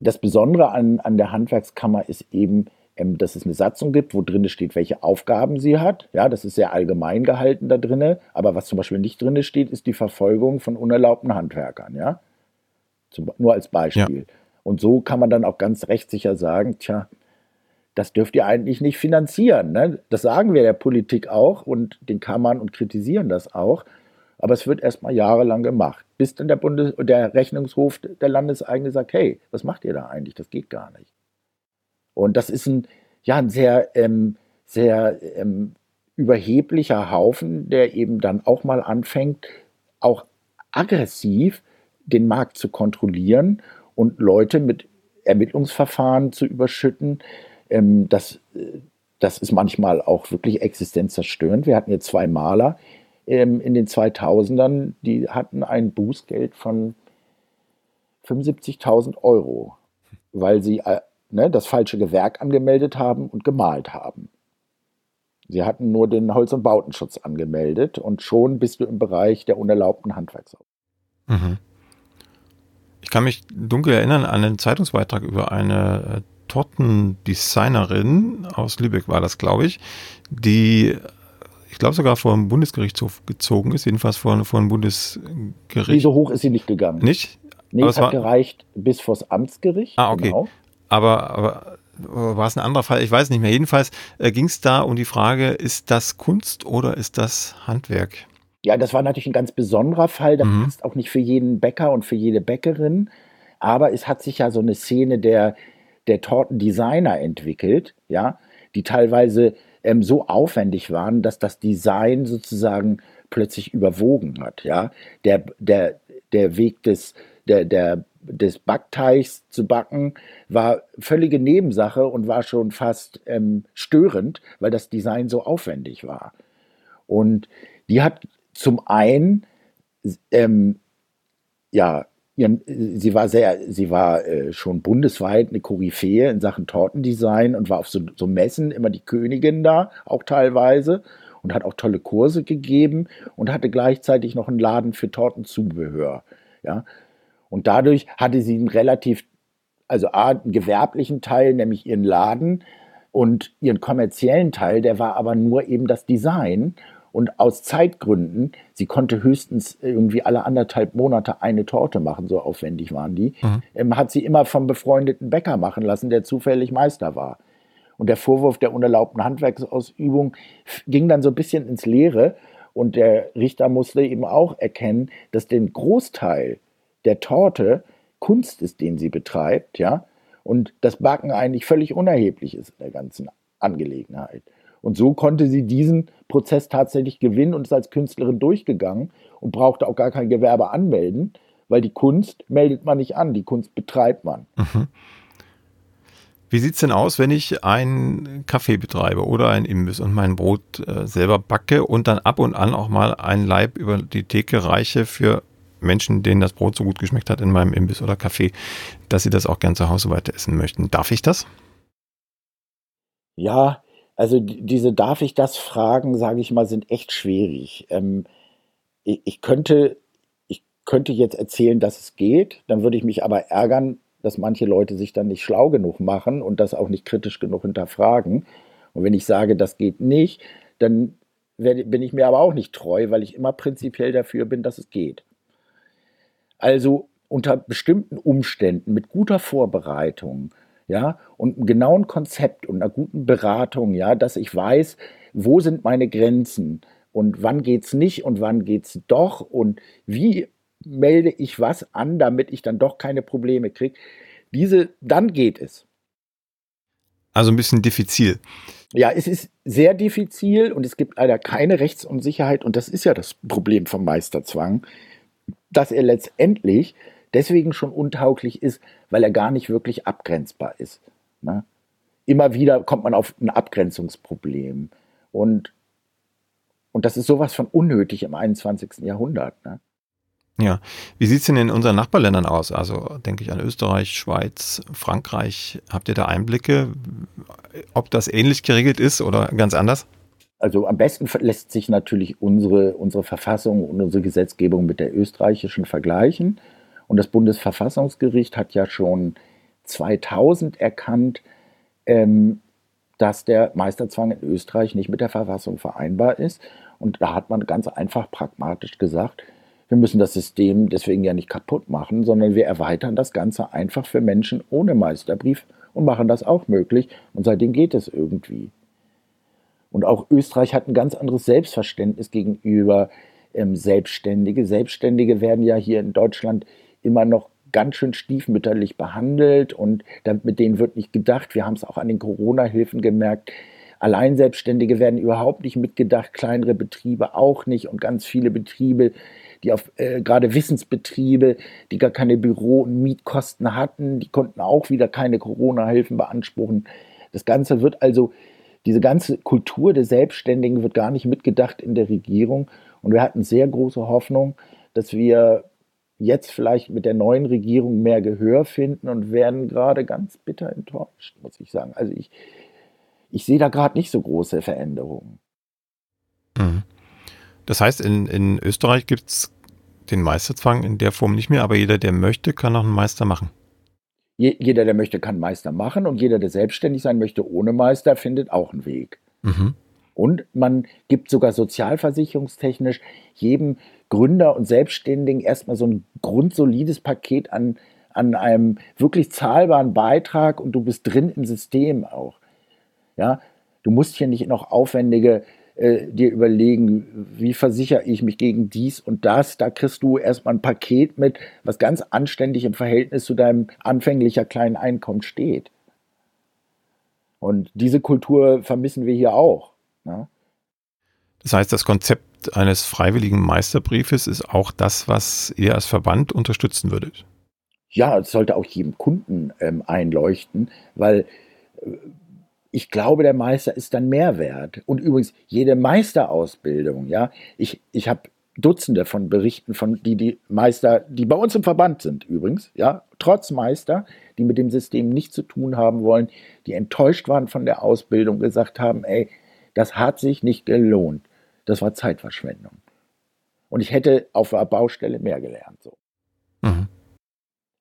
Das Besondere an, an der Handwerkskammer ist eben, ähm, dass es eine Satzung gibt, wo drin steht, welche Aufgaben sie hat. Ja, das ist sehr allgemein gehalten da drin. Aber was zum Beispiel nicht drin steht, ist die Verfolgung von unerlaubten Handwerkern. Ja, zum, nur als Beispiel. Ja. Und so kann man dann auch ganz rechtssicher sagen, tja, das dürft ihr eigentlich nicht finanzieren. Ne? Das sagen wir der Politik auch und den Kammern und kritisieren das auch. Aber es wird erstmal jahrelang gemacht, bis dann der Bundes der Rechnungshof der Landeseigene sagt, hey, was macht ihr da eigentlich? Das geht gar nicht. Und das ist ein, ja, ein sehr, ähm, sehr ähm, überheblicher Haufen, der eben dann auch mal anfängt, auch aggressiv den Markt zu kontrollieren und Leute mit Ermittlungsverfahren zu überschütten. Ähm, das, äh, das ist manchmal auch wirklich existenzzerstörend. Wir hatten hier zwei Maler ähm, in den 2000ern, die hatten ein Bußgeld von 75.000 Euro, weil sie äh, ne, das falsche Gewerk angemeldet haben und gemalt haben. Sie hatten nur den Holz- und Bautenschutz angemeldet und schon bist du im Bereich der unerlaubten Handwerksarbeit. Mhm. Ich kann mich dunkel erinnern an einen Zeitungsbeitrag über eine äh, Tortendesignerin aus Lübeck war das, glaube ich, die ich glaube sogar vor dem Bundesgerichtshof gezogen ist, jedenfalls vor, vor dem Bundesgericht. So hoch ist sie nicht gegangen. Nicht? Nee, aber es hat gereicht bis vors Amtsgericht. Ah, okay. Genau. Aber, aber war es ein anderer Fall? Ich weiß nicht mehr. Jedenfalls äh, ging es da um die Frage, ist das Kunst oder ist das Handwerk? Ja, das war natürlich ein ganz besonderer Fall. Das mhm. passt auch nicht für jeden Bäcker und für jede Bäckerin. Aber es hat sich ja so eine Szene der, der Tortendesigner entwickelt, ja, die teilweise ähm, so aufwendig waren, dass das Design sozusagen plötzlich überwogen hat. Ja, der, der, der Weg des, der, der, des Backteigs zu backen war völlige Nebensache und war schon fast ähm, störend, weil das Design so aufwendig war. Und die hat zum einen ähm, ja ihren, sie war sehr, sie war äh, schon bundesweit eine Koryphäe in Sachen Tortendesign und war auf so, so Messen immer die Königin da, auch teilweise und hat auch tolle Kurse gegeben und hatte gleichzeitig noch einen Laden für Tortenzubehör. Ja. Und dadurch hatte sie einen relativ, also A, einen gewerblichen Teil, nämlich ihren Laden und ihren kommerziellen Teil, der war aber nur eben das Design und aus Zeitgründen, sie konnte höchstens irgendwie alle anderthalb Monate eine Torte machen, so aufwendig waren die, mhm. ähm, hat sie immer vom befreundeten Bäcker machen lassen, der zufällig Meister war. Und der Vorwurf der unerlaubten Handwerksausübung ging dann so ein bisschen ins Leere. Und der Richter musste eben auch erkennen, dass den Großteil der Torte Kunst ist, den sie betreibt, ja, und das Backen eigentlich völlig unerheblich ist in der ganzen Angelegenheit. Und so konnte sie diesen Prozess tatsächlich gewinnen und ist als Künstlerin durchgegangen und brauchte auch gar kein Gewerbe anmelden, weil die Kunst meldet man nicht an, die Kunst betreibt man. Mhm. Wie sieht es denn aus, wenn ich einen Kaffee betreibe oder ein Imbiss und mein Brot äh, selber backe und dann ab und an auch mal ein Leib über die Theke reiche für Menschen, denen das Brot so gut geschmeckt hat in meinem Imbiss oder Kaffee, dass sie das auch gern zu Hause weiter essen möchten. Darf ich das? Ja, also diese darf ich das fragen, sage ich mal, sind echt schwierig. Ähm, ich, ich, könnte, ich könnte jetzt erzählen, dass es geht, dann würde ich mich aber ärgern, dass manche Leute sich dann nicht schlau genug machen und das auch nicht kritisch genug hinterfragen. Und wenn ich sage, das geht nicht, dann bin ich mir aber auch nicht treu, weil ich immer prinzipiell dafür bin, dass es geht. Also unter bestimmten Umständen, mit guter Vorbereitung, ja, und einem genauen Konzept und einer guten Beratung, ja, dass ich weiß, wo sind meine Grenzen und wann geht's nicht und wann geht's doch und wie melde ich was an, damit ich dann doch keine Probleme kriege. Diese, dann geht es. Also ein bisschen diffizil. Ja, es ist sehr diffizil und es gibt leider keine Rechtsunsicherheit und das ist ja das Problem vom Meisterzwang, dass er letztendlich deswegen schon untauglich ist, weil er gar nicht wirklich abgrenzbar ist. Ne? Immer wieder kommt man auf ein Abgrenzungsproblem. Und, und das ist sowas von unnötig im 21. Jahrhundert. Ne? Ja, wie sieht es denn in unseren Nachbarländern aus? Also denke ich an Österreich, Schweiz, Frankreich. Habt ihr da Einblicke, ob das ähnlich geregelt ist oder ganz anders? Also am besten lässt sich natürlich unsere, unsere Verfassung und unsere Gesetzgebung mit der österreichischen vergleichen. Und das Bundesverfassungsgericht hat ja schon 2000 erkannt, ähm, dass der Meisterzwang in Österreich nicht mit der Verfassung vereinbar ist. Und da hat man ganz einfach pragmatisch gesagt, wir müssen das System deswegen ja nicht kaputt machen, sondern wir erweitern das Ganze einfach für Menschen ohne Meisterbrief und machen das auch möglich. Und seitdem geht es irgendwie. Und auch Österreich hat ein ganz anderes Selbstverständnis gegenüber ähm, Selbstständige. Selbstständige werden ja hier in Deutschland immer noch ganz schön stiefmütterlich behandelt und mit denen wird nicht gedacht. Wir haben es auch an den Corona-Hilfen gemerkt. Alleinselbstständige werden überhaupt nicht mitgedacht, kleinere Betriebe auch nicht und ganz viele Betriebe, die auf äh, gerade Wissensbetriebe, die gar keine Büro- und Mietkosten hatten, die konnten auch wieder keine Corona-Hilfen beanspruchen. Das Ganze wird also, diese ganze Kultur der Selbstständigen wird gar nicht mitgedacht in der Regierung und wir hatten sehr große Hoffnung, dass wir jetzt vielleicht mit der neuen Regierung mehr Gehör finden und werden gerade ganz bitter enttäuscht, muss ich sagen. Also ich, ich sehe da gerade nicht so große Veränderungen. Mhm. Das heißt, in, in Österreich gibt es den Meisterzwang in der Form nicht mehr, aber jeder, der möchte, kann auch einen Meister machen. Jeder, der möchte, kann Meister machen und jeder, der selbstständig sein möchte ohne Meister, findet auch einen Weg. Mhm. Und man gibt sogar sozialversicherungstechnisch jedem Gründer und Selbstständigen erstmal so ein grundsolides Paket an, an einem wirklich zahlbaren Beitrag und du bist drin im System auch. Ja, du musst hier nicht noch aufwendige äh, dir überlegen, wie versichere ich mich gegen dies und das. Da kriegst du erstmal ein Paket mit, was ganz anständig im Verhältnis zu deinem anfänglicher kleinen Einkommen steht. Und diese Kultur vermissen wir hier auch. Ne? Das heißt, das Konzept eines freiwilligen Meisterbriefes ist auch das, was ihr als Verband unterstützen würdet. Ja, es sollte auch jedem Kunden ähm, einleuchten, weil äh, ich glaube, der Meister ist dann Mehrwert. Und übrigens, jede Meisterausbildung, ja, ich, ich habe Dutzende von Berichten von die, die Meister, die bei uns im Verband sind übrigens, ja, trotz Meister, die mit dem System nichts zu tun haben wollen, die enttäuscht waren von der Ausbildung, gesagt haben, ey, das hat sich nicht gelohnt. Das war Zeitverschwendung. Und ich hätte auf der Baustelle mehr gelernt. So. Mhm.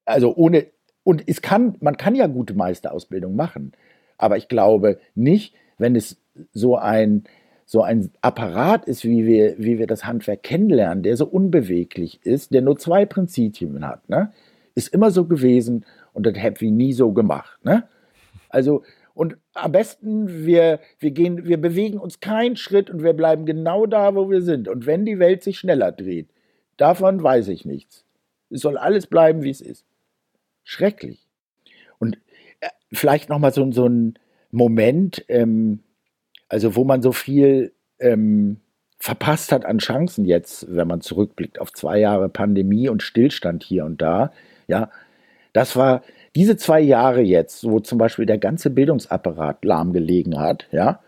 Also ohne, und es kann, man kann ja gute Meisterausbildung machen. Aber ich glaube nicht, wenn es so ein, so ein Apparat ist, wie wir, wie wir das Handwerk kennenlernen, der so unbeweglich ist, der nur zwei Prinzipien hat, ne? ist immer so gewesen und das hätte wir nie so gemacht. Ne? Also, und am besten, wir, wir, gehen, wir bewegen uns keinen Schritt und wir bleiben genau da, wo wir sind. Und wenn die Welt sich schneller dreht, davon weiß ich nichts. Es soll alles bleiben, wie es ist. Schrecklich. Und vielleicht nochmal so, so ein Moment, ähm, also wo man so viel ähm, verpasst hat an Chancen jetzt, wenn man zurückblickt auf zwei Jahre Pandemie und Stillstand hier und da. Ja, das war diese zwei Jahre jetzt, wo zum Beispiel der ganze Bildungsapparat lahmgelegen hat, ja,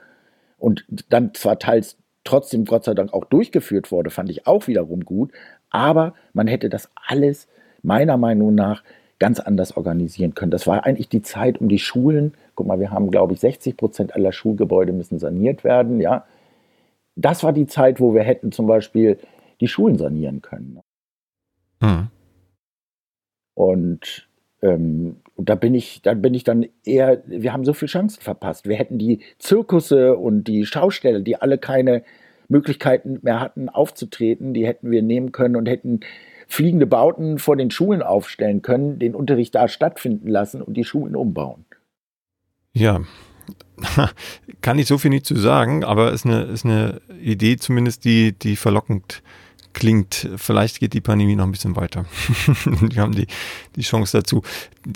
und dann zwar teils trotzdem Gott sei Dank auch durchgeführt wurde, fand ich auch wiederum gut, aber man hätte das alles meiner Meinung nach ganz anders organisieren können. Das war eigentlich die Zeit, um die Schulen, guck mal, wir haben, glaube ich, 60 Prozent aller Schulgebäude müssen saniert werden, ja. Das war die Zeit, wo wir hätten zum Beispiel die Schulen sanieren können. Hm. Und ähm, da bin ich, da bin ich dann eher, wir haben so viele Chancen verpasst. Wir hätten die Zirkusse und die Schausteller, die alle keine Möglichkeiten mehr hatten, aufzutreten, die hätten wir nehmen können und hätten fliegende Bauten vor den Schulen aufstellen können, den Unterricht da stattfinden lassen und die Schulen umbauen. Ja, kann ich so viel nicht zu sagen, aber ist eine, ist eine Idee zumindest, die, die verlockend klingt. Vielleicht geht die Pandemie noch ein bisschen weiter. Wir haben die, die Chance dazu.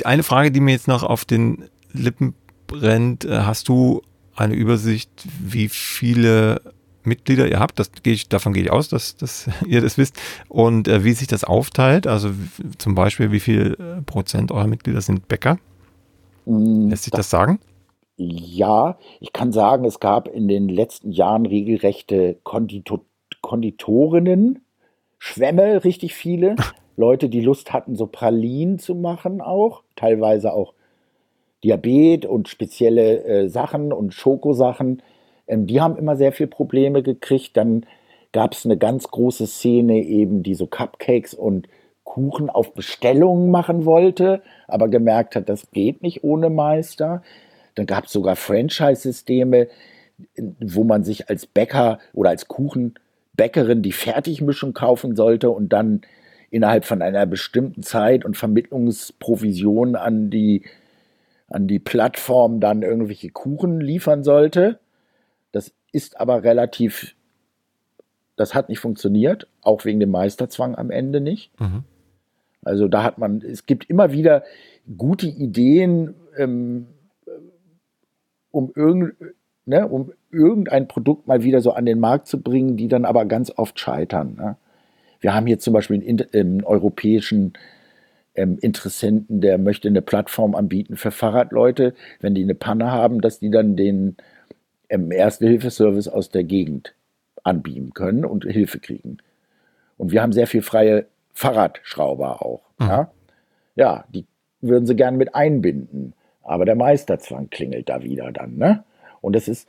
Eine Frage, die mir jetzt noch auf den Lippen brennt, hast du eine Übersicht, wie viele Mitglieder ihr habt. Das gehe ich, davon gehe ich aus, dass, dass ihr das wisst. Und äh, wie sich das aufteilt. Also zum Beispiel, wie viel äh, Prozent eurer Mitglieder sind Bäcker? Mm, Lässt sich das, das sagen? Ja, ich kann sagen, es gab in den letzten Jahren regelrechte Kondito Konditorinnen, Schwämme, richtig viele. Leute, die Lust hatten, so Pralinen zu machen auch, teilweise auch Diabet und spezielle äh, Sachen und Schokosachen. Ähm, die haben immer sehr viel Probleme gekriegt. Dann gab es eine ganz große Szene eben, die so Cupcakes und Kuchen auf Bestellung machen wollte, aber gemerkt hat, das geht nicht ohne Meister. Dann gab es sogar Franchise-Systeme, wo man sich als Bäcker oder als Kuchenbäckerin die Fertigmischung kaufen sollte und dann innerhalb von einer bestimmten Zeit und Vermittlungsprovision an die, an die Plattform dann irgendwelche Kuchen liefern sollte. Ist aber relativ, das hat nicht funktioniert, auch wegen dem Meisterzwang am Ende nicht. Mhm. Also da hat man, es gibt immer wieder gute Ideen, ähm, um, irgend, ne, um irgendein Produkt mal wieder so an den Markt zu bringen, die dann aber ganz oft scheitern. Ne? Wir haben hier zum Beispiel einen, einen europäischen ähm, Interessenten, der möchte eine Plattform anbieten für Fahrradleute, wenn die eine Panne haben, dass die dann den im Erste-Hilfe-Service aus der Gegend anbieten können und Hilfe kriegen. Und wir haben sehr viel freie Fahrradschrauber auch. Mhm. Ja? ja, die würden sie gerne mit einbinden. Aber der Meisterzwang klingelt da wieder dann. Ne? Und das ist,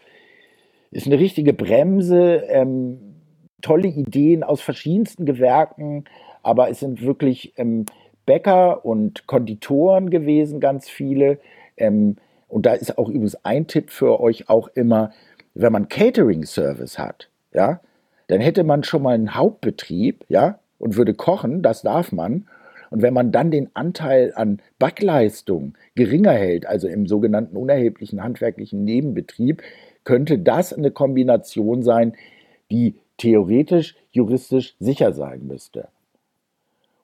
ist eine richtige Bremse. Ähm, tolle Ideen aus verschiedensten Gewerken, aber es sind wirklich ähm, Bäcker und Konditoren gewesen, ganz viele. Ähm, und da ist auch übrigens ein Tipp für euch auch immer, wenn man Catering-Service hat, ja, dann hätte man schon mal einen Hauptbetrieb, ja, und würde kochen, das darf man. Und wenn man dann den Anteil an Backleistung geringer hält, also im sogenannten unerheblichen handwerklichen Nebenbetrieb, könnte das eine Kombination sein, die theoretisch, juristisch sicher sein müsste.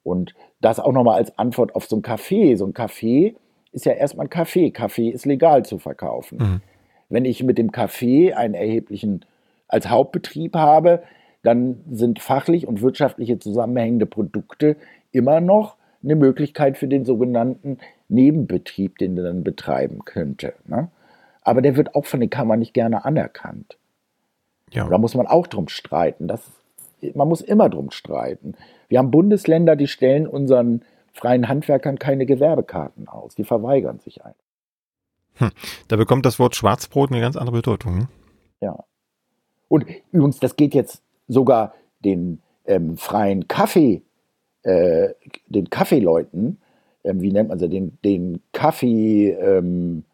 Und das auch nochmal als Antwort auf so ein Café. So ein Café ist ja erstmal ein Kaffee. Kaffee ist legal zu verkaufen. Mhm. Wenn ich mit dem Kaffee einen erheblichen als Hauptbetrieb habe, dann sind fachlich und wirtschaftliche zusammenhängende Produkte immer noch eine Möglichkeit für den sogenannten Nebenbetrieb, den er dann betreiben könnte. Ne? Aber der wird auch von den Kammern nicht gerne anerkannt. Ja. Da muss man auch drum streiten. Das, man muss immer drum streiten. Wir haben Bundesländer, die stellen unseren freien Handwerkern keine Gewerbekarten aus. Die verweigern sich ein. Hm. Da bekommt das Wort Schwarzbrot eine ganz andere Bedeutung. Hm? Ja. Und übrigens, das geht jetzt sogar den ähm, freien Kaffee, äh, den Kaffeeleuten, ähm, wie nennt man sie, den, den Kaffee, ähm,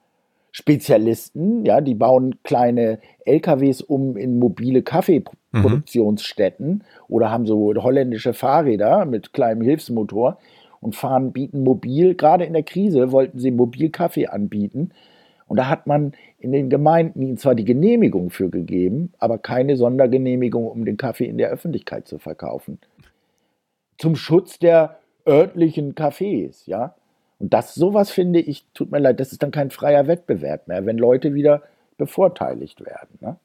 Spezialisten, ja, die bauen kleine LKWs um in mobile Kaffeeproduktionsstätten mhm. oder haben so holländische Fahrräder mit kleinem Hilfsmotor und fahren, bieten mobil, gerade in der Krise wollten sie mobil Kaffee anbieten. Und da hat man in den Gemeinden ihnen zwar die Genehmigung für gegeben, aber keine Sondergenehmigung, um den Kaffee in der Öffentlichkeit zu verkaufen. Zum Schutz der örtlichen Cafés, ja. Und das, sowas finde ich, tut mir leid, das ist dann kein freier Wettbewerb mehr, wenn Leute wieder bevorteiligt werden. Ne?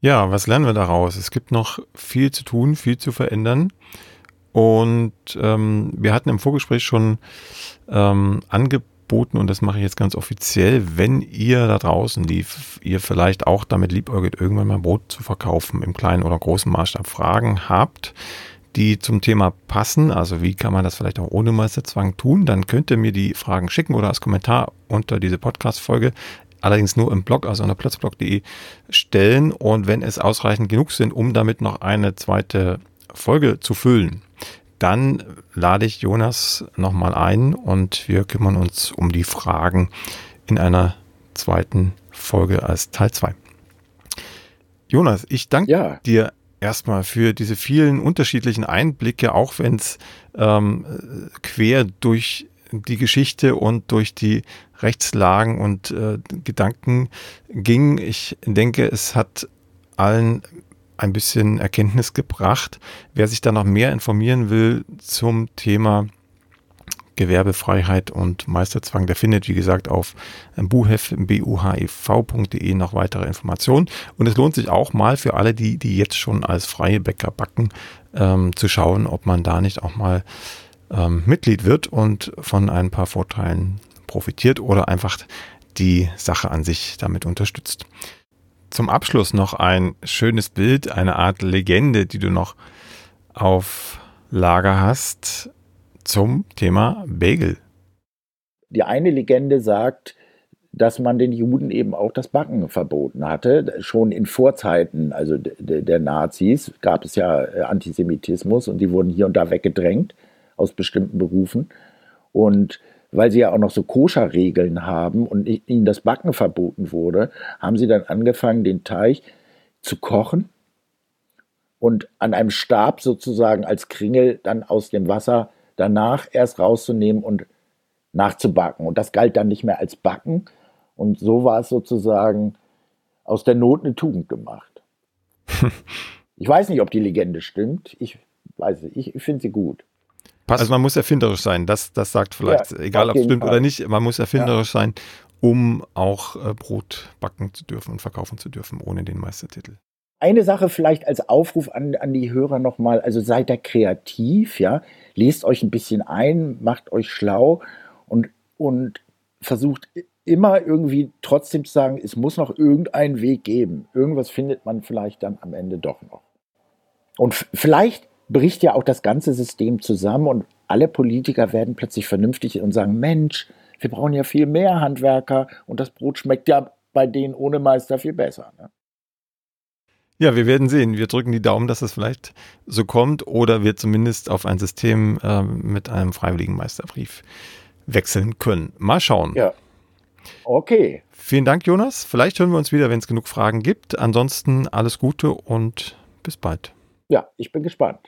Ja, was lernen wir daraus? Es gibt noch viel zu tun, viel zu verändern. Und ähm, wir hatten im Vorgespräch schon ähm, angeboten, und das mache ich jetzt ganz offiziell, wenn ihr da draußen, die ihr vielleicht auch damit liebäugelt, irgendwann mal Brot zu verkaufen, im kleinen oder großen Maßstab Fragen habt, die zum Thema passen, also wie kann man das vielleicht auch ohne Meisterzwang tun, dann könnt ihr mir die Fragen schicken oder als Kommentar unter diese Podcast-Folge, allerdings nur im Blog, also unter platzblog.de stellen. Und wenn es ausreichend genug sind, um damit noch eine zweite Folge zu füllen, dann lade ich Jonas nochmal ein und wir kümmern uns um die Fragen in einer zweiten Folge als Teil 2. Jonas, ich danke ja. dir erstmal für diese vielen unterschiedlichen Einblicke, auch wenn es ähm, quer durch die Geschichte und durch die Rechtslagen und äh, Gedanken ging. Ich denke, es hat allen ein bisschen Erkenntnis gebracht. Wer sich da noch mehr informieren will zum Thema Gewerbefreiheit und Meisterzwang, der findet, wie gesagt, auf buhev, buhev.de noch weitere Informationen. Und es lohnt sich auch mal für alle, die, die jetzt schon als freie Bäcker backen, ähm, zu schauen, ob man da nicht auch mal ähm, Mitglied wird und von ein paar Vorteilen profitiert oder einfach die Sache an sich damit unterstützt. Zum Abschluss noch ein schönes Bild, eine Art Legende, die du noch auf Lager hast zum Thema Bagel. Die eine Legende sagt, dass man den Juden eben auch das Backen verboten hatte. Schon in Vorzeiten, also der Nazis, gab es ja äh, Antisemitismus und die wurden hier und da weggedrängt aus bestimmten Berufen. Und weil sie ja auch noch so Koscher-Regeln haben und ihnen das Backen verboten wurde, haben sie dann angefangen, den Teig zu kochen und an einem Stab sozusagen als Kringel dann aus dem Wasser danach erst rauszunehmen und nachzubacken. Und das galt dann nicht mehr als Backen. Und so war es sozusagen aus der Not eine Tugend gemacht. ich weiß nicht, ob die Legende stimmt. Ich weiß es, ich, ich finde sie gut. Also man muss erfinderisch sein, das, das sagt vielleicht, ja, egal ob es stimmt Fall. oder nicht, man muss erfinderisch ja. sein, um auch äh, Brot backen zu dürfen und verkaufen zu dürfen, ohne den Meistertitel. Eine Sache vielleicht als Aufruf an, an die Hörer nochmal, also seid da kreativ, ja, lest euch ein bisschen ein, macht euch schlau und, und versucht immer irgendwie trotzdem zu sagen, es muss noch irgendeinen Weg geben. Irgendwas findet man vielleicht dann am Ende doch noch. Und vielleicht bricht ja auch das ganze System zusammen und alle Politiker werden plötzlich vernünftig und sagen, Mensch, wir brauchen ja viel mehr Handwerker und das Brot schmeckt ja bei denen ohne Meister viel besser. Ne? Ja, wir werden sehen. Wir drücken die Daumen, dass es vielleicht so kommt oder wir zumindest auf ein System äh, mit einem freiwilligen Meisterbrief wechseln können. Mal schauen. Ja. Okay. Vielen Dank, Jonas. Vielleicht hören wir uns wieder, wenn es genug Fragen gibt. Ansonsten alles Gute und bis bald. Ja, ich bin gespannt.